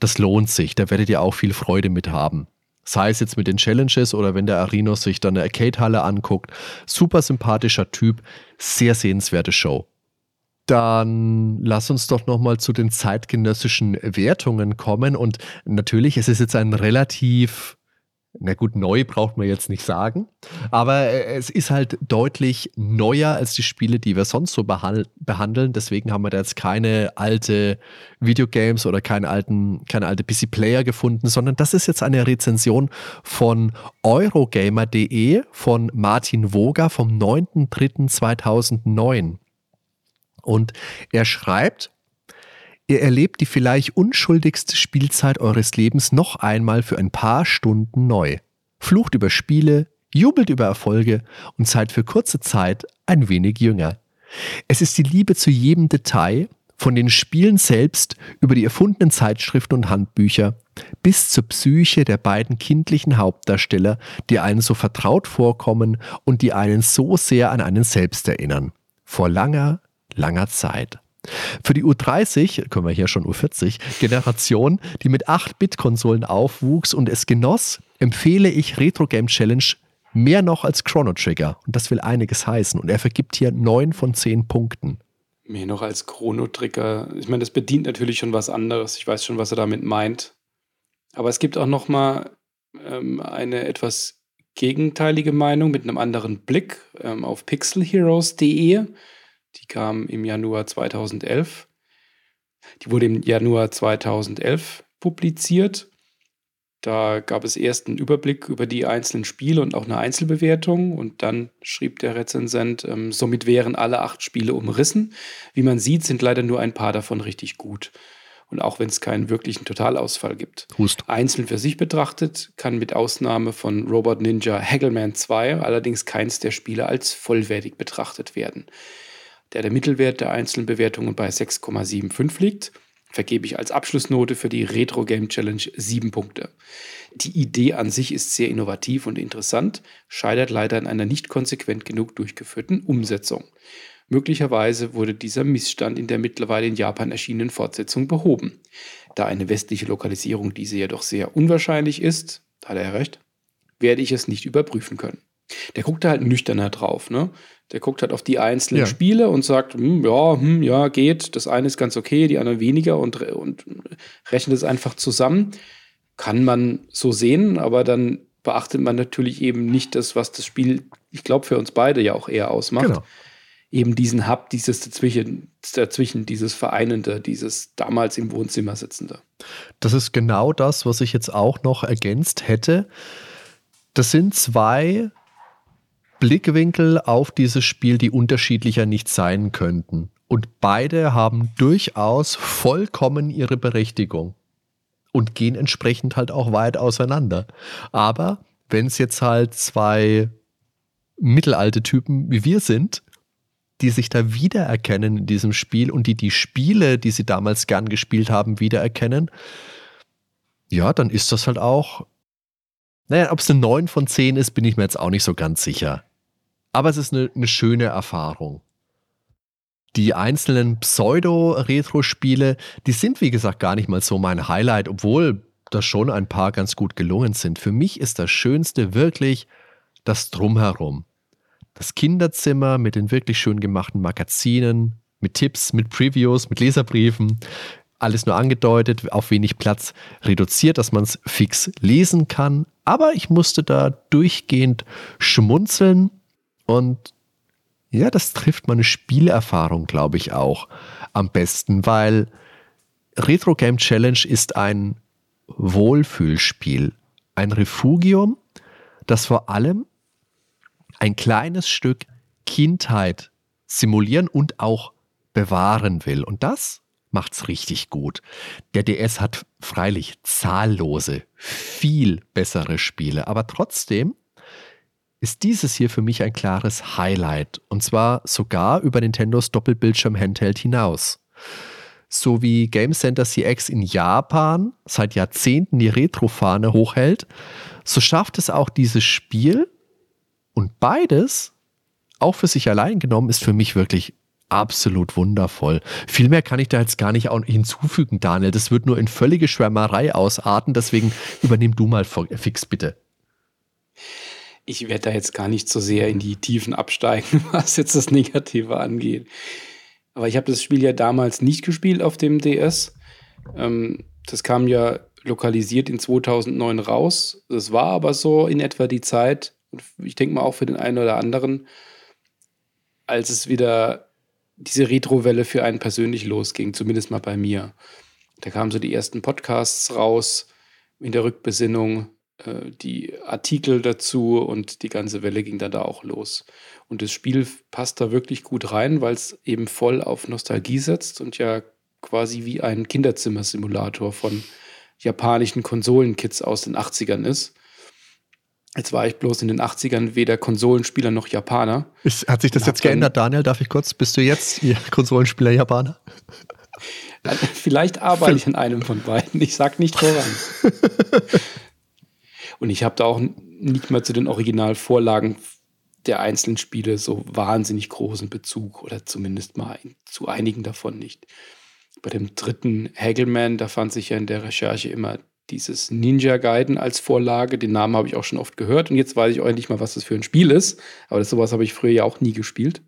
Speaker 2: Das lohnt sich, da werdet ihr auch viel Freude mit haben. Sei es jetzt mit den Challenges oder wenn der Arinos sich dann eine Arcade-Halle anguckt. Super sympathischer Typ, sehr sehenswerte Show. Dann lass uns doch nochmal zu den zeitgenössischen Wertungen kommen. Und natürlich, es ist jetzt ein relativ na gut, neu braucht man jetzt nicht sagen, aber äh, es ist halt deutlich neuer als die Spiele, die wir sonst so behandeln. Deswegen haben wir da jetzt keine alte Videogames oder keine alten, keine alte PC-Player gefunden, sondern das ist jetzt eine Rezension von Eurogamer.de von Martin Woger vom 9.3.2009. Und er schreibt, Ihr erlebt die vielleicht unschuldigste Spielzeit eures Lebens noch einmal für ein paar Stunden neu. Flucht über Spiele, jubelt über Erfolge und seid für kurze Zeit ein wenig jünger. Es ist die Liebe zu jedem Detail, von den Spielen selbst über die erfundenen Zeitschriften und Handbücher bis zur Psyche der beiden kindlichen Hauptdarsteller, die einen so vertraut vorkommen und die einen so sehr an einen selbst erinnern. Vor langer, langer Zeit. Für die U30, können wir hier schon U40, Generation, die mit 8-Bit-Konsolen aufwuchs und es genoss, empfehle ich Retro Game Challenge mehr noch als Chrono Trigger. Und das will einiges heißen. Und er vergibt hier 9 von 10 Punkten.
Speaker 3: Mehr noch als Chrono Trigger. Ich meine, das bedient natürlich schon was anderes. Ich weiß schon, was er damit meint. Aber es gibt auch noch mal ähm, eine etwas gegenteilige Meinung mit einem anderen Blick ähm, auf pixelheroes.de. Die kam im Januar 2011. Die wurde im Januar 2011 publiziert. Da gab es erst einen Überblick über die einzelnen Spiele und auch eine Einzelbewertung. Und dann schrieb der Rezensent, ähm, somit wären alle acht Spiele umrissen. Wie man sieht, sind leider nur ein paar davon richtig gut. Und auch wenn es keinen wirklichen Totalausfall gibt.
Speaker 2: Hust.
Speaker 3: Einzeln für sich betrachtet kann mit Ausnahme von Robot Ninja Haggleman 2 allerdings keins der Spiele als vollwertig betrachtet werden. Da der Mittelwert der einzelnen Bewertungen bei 6,75 liegt, vergebe ich als Abschlussnote für die Retro Game Challenge sieben Punkte. Die Idee an sich ist sehr innovativ und interessant, scheitert leider an einer nicht konsequent genug durchgeführten Umsetzung. Möglicherweise wurde dieser Missstand in der mittlerweile in Japan erschienenen Fortsetzung behoben. Da eine westliche Lokalisierung diese jedoch sehr unwahrscheinlich ist, hat er recht, werde ich es nicht überprüfen können. Der guckt da halt nüchterner drauf, ne? Der guckt halt auf die einzelnen ja. Spiele und sagt, hm, ja, hm, ja, geht. Das eine ist ganz okay, die andere weniger und, und rechnet es einfach zusammen. Kann man so sehen, aber dann beachtet man natürlich eben nicht das, was das Spiel, ich glaube, für uns beide ja auch eher ausmacht. Genau. Eben diesen Hub, dieses dazwischen, dazwischen, dieses Vereinende, dieses damals im Wohnzimmer sitzende.
Speaker 2: Das ist genau das, was ich jetzt auch noch ergänzt hätte. Das sind zwei Blickwinkel auf dieses Spiel, die unterschiedlicher nicht sein könnten. Und beide haben durchaus vollkommen ihre Berechtigung und gehen entsprechend halt auch weit auseinander. Aber wenn es jetzt halt zwei mittelalte Typen wie wir sind, die sich da wiedererkennen in diesem Spiel und die die Spiele, die sie damals gern gespielt haben, wiedererkennen, ja, dann ist das halt auch. Naja, ob es eine 9 von 10 ist, bin ich mir jetzt auch nicht so ganz sicher. Aber es ist eine, eine schöne Erfahrung. Die einzelnen Pseudo-Retro-Spiele, die sind wie gesagt gar nicht mal so mein Highlight, obwohl da schon ein paar ganz gut gelungen sind. Für mich ist das Schönste wirklich das Drumherum. Das Kinderzimmer mit den wirklich schön gemachten Magazinen, mit Tipps, mit Previews, mit Leserbriefen. Alles nur angedeutet, auf wenig Platz reduziert, dass man es fix lesen kann. Aber ich musste da durchgehend schmunzeln und ja, das trifft meine Spielerfahrung, glaube ich, auch am besten, weil Retro Game Challenge ist ein Wohlfühlspiel, ein Refugium, das vor allem ein kleines Stück Kindheit simulieren und auch bewahren will. Und das macht's richtig gut. Der DS hat freilich zahllose, viel bessere Spiele, aber trotzdem ist dieses hier für mich ein klares Highlight. Und zwar sogar über Nintendos Doppelbildschirm-Handheld hinaus. So wie Game Center CX in Japan seit Jahrzehnten die Retro-Fahne hochhält, so schafft es auch dieses Spiel und beides, auch für sich allein genommen, ist für mich wirklich absolut wundervoll. Viel mehr kann ich da jetzt gar nicht hinzufügen, Daniel. Das wird nur in völlige Schwärmerei ausarten, deswegen übernimm du mal fix bitte
Speaker 3: ich werde da jetzt gar nicht so sehr in die Tiefen absteigen, was jetzt das Negative angeht. Aber ich habe das Spiel ja damals nicht gespielt auf dem DS. Ähm, das kam ja lokalisiert in 2009 raus. Das war aber so in etwa die Zeit, ich denke mal auch für den einen oder anderen, als es wieder diese Retro-Welle für einen persönlich losging, zumindest mal bei mir. Da kamen so die ersten Podcasts raus in der Rückbesinnung äh, die Artikel dazu und die ganze Welle ging dann da auch los. Und das Spiel passt da wirklich gut rein, weil es eben voll auf Nostalgie setzt und ja quasi wie ein Kinderzimmersimulator von japanischen Konsolenkits aus den 80ern ist. Jetzt war ich bloß in den 80ern weder Konsolenspieler noch Japaner.
Speaker 2: Ist, hat sich das jetzt geändert, Daniel? Darf ich kurz? Bist du jetzt Konsolenspieler Japaner?
Speaker 3: Vielleicht arbeite ich an einem von beiden. Ich sag nicht voran. Und ich habe da auch nicht mal zu den Originalvorlagen der einzelnen Spiele so wahnsinnig großen Bezug oder zumindest mal zu einigen davon nicht. Bei dem dritten Hagelman, da fand sich ja in der Recherche immer dieses Ninja Gaiden als Vorlage. Den Namen habe ich auch schon oft gehört und jetzt weiß ich auch nicht mal, was das für ein Spiel ist. Aber das, sowas habe ich früher ja auch nie gespielt.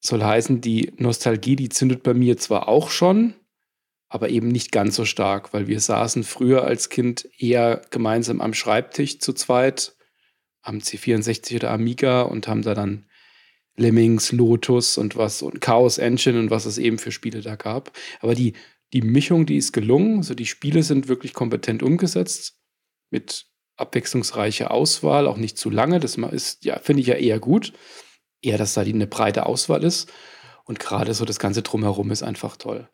Speaker 3: Soll heißen, die Nostalgie, die zündet bei mir zwar auch schon, aber eben nicht ganz so stark, weil wir saßen früher als Kind eher gemeinsam am Schreibtisch zu zweit am C64 oder Amiga und haben da dann Lemmings, Lotus und was und Chaos Engine und was es eben für Spiele da gab. Aber die, die Mischung, die ist gelungen. Also die Spiele sind wirklich kompetent umgesetzt. mit abwechslungsreicher Auswahl, auch nicht zu lange. Das ist, ja, finde ich ja eher gut. Eher, dass da eine breite Auswahl ist. Und gerade so das Ganze drumherum ist einfach toll.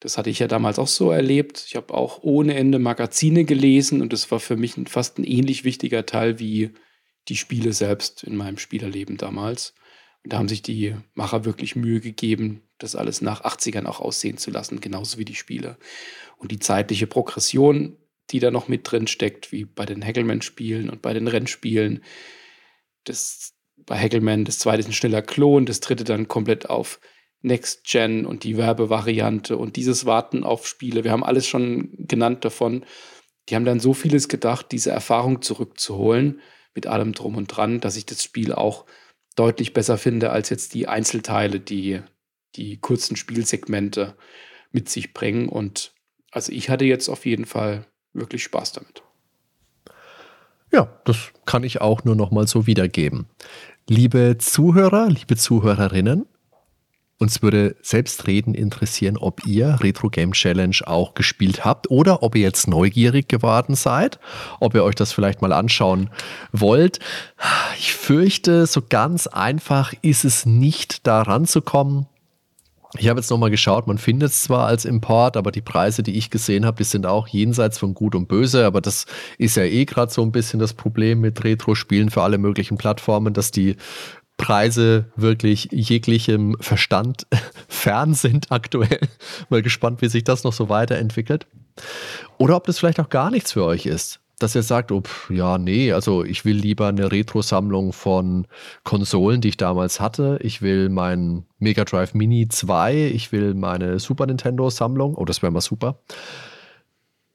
Speaker 3: Das hatte ich ja damals auch so erlebt. Ich habe auch ohne Ende Magazine gelesen und das war für mich fast ein ähnlich wichtiger Teil wie die Spiele selbst in meinem Spielerleben damals. Und da haben sich die Macher wirklich Mühe gegeben, das alles nach 80ern auch aussehen zu lassen, genauso wie die Spiele. Und die zeitliche Progression, die da noch mit drin steckt, wie bei den Hackelman-Spielen und bei den Rennspielen. Das, bei Hackelman, das zweite ist ein schneller Klon, das dritte dann komplett auf Next Gen und die Werbevariante und dieses Warten auf Spiele. Wir haben alles schon genannt davon. Die haben dann so vieles gedacht, diese Erfahrung zurückzuholen mit allem drum und dran, dass ich das Spiel auch deutlich besser finde als jetzt die Einzelteile, die die kurzen Spielsegmente mit sich bringen. Und also ich hatte jetzt auf jeden Fall wirklich Spaß damit.
Speaker 2: Ja, das kann ich auch nur noch mal so wiedergeben. Liebe Zuhörer, liebe Zuhörerinnen, uns würde selbstredend interessieren, ob ihr Retro Game Challenge auch gespielt habt oder ob ihr jetzt neugierig geworden seid, ob ihr euch das vielleicht mal anschauen wollt. Ich fürchte, so ganz einfach ist es nicht, da ranzukommen. Ich habe jetzt nochmal geschaut, man findet es zwar als Import, aber die Preise, die ich gesehen habe, die sind auch jenseits von Gut und Böse. Aber das ist ja eh gerade so ein bisschen das Problem mit Retro-Spielen für alle möglichen Plattformen, dass die Preise wirklich jeglichem Verstand fern sind aktuell. Mal gespannt, wie sich das noch so weiterentwickelt. Oder ob das vielleicht auch gar nichts für euch ist dass er sagt, oh, ja, nee, also ich will lieber eine Retro-Sammlung von Konsolen, die ich damals hatte. Ich will mein Mega Drive Mini 2, ich will meine Super Nintendo-Sammlung. Oh, das wäre mal super.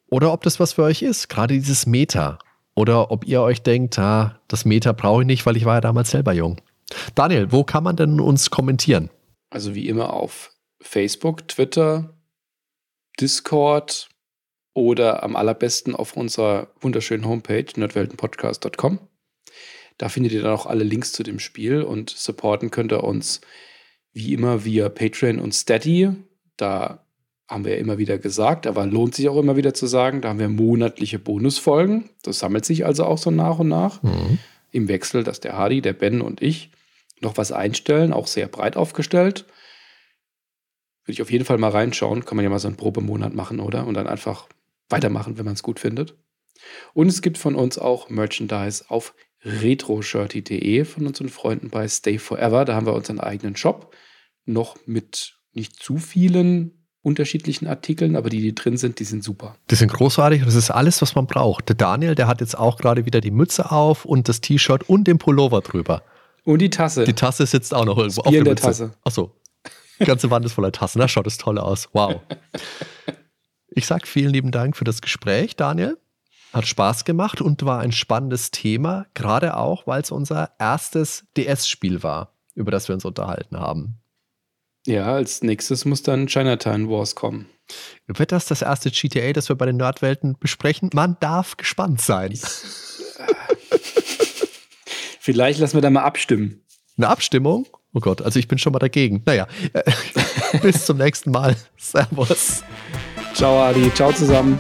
Speaker 2: Oder ob das was für euch ist, gerade dieses Meta. Oder ob ihr euch denkt, ah, das Meta brauche ich nicht, weil ich war ja damals selber jung. Daniel, wo kann man denn uns kommentieren?
Speaker 3: Also wie immer auf Facebook, Twitter, Discord, oder am allerbesten auf unserer wunderschönen Homepage nerdweltenpodcast.com. Da findet ihr dann auch alle Links zu dem Spiel und supporten könnt ihr uns wie immer via Patreon und Steady. Da haben wir ja immer wieder gesagt, aber lohnt sich auch immer wieder zu sagen, da haben wir monatliche Bonusfolgen. Das sammelt sich also auch so nach und nach. Mhm. Im Wechsel, dass der Hardy, der Ben und ich noch was einstellen, auch sehr breit aufgestellt. Würde ich auf jeden Fall mal reinschauen. Kann man ja mal so einen Probemonat machen, oder? Und dann einfach weitermachen, wenn man es gut findet. Und es gibt von uns auch Merchandise auf retroshirty.de von unseren Freunden bei Stay Forever. Da haben wir unseren eigenen Shop. Noch mit nicht zu vielen unterschiedlichen Artikeln, aber die, die drin sind, die sind super.
Speaker 2: Die sind großartig das ist alles, was man braucht. Der Daniel, der hat jetzt auch gerade wieder die Mütze auf und das T-Shirt und den Pullover drüber.
Speaker 3: Und die Tasse.
Speaker 2: Die Tasse sitzt auch noch irgendwo
Speaker 3: auf der, der Tasse.
Speaker 2: Achso. Die ganze Wand ist voller Tassen. Da schaut es toll aus. Wow. Ich sage vielen lieben Dank für das Gespräch, Daniel. Hat Spaß gemacht und war ein spannendes Thema, gerade auch, weil es unser erstes DS-Spiel war, über das wir uns unterhalten haben.
Speaker 3: Ja, als nächstes muss dann Chinatown Wars kommen.
Speaker 2: Wird das das erste GTA, das wir bei den Nerdwelten besprechen? Man darf gespannt sein.
Speaker 3: Vielleicht lassen wir da mal abstimmen.
Speaker 2: Eine Abstimmung? Oh Gott, also ich bin schon mal dagegen. Naja, bis zum nächsten Mal. Servus.
Speaker 3: Ciao, Adi. Ciao zusammen.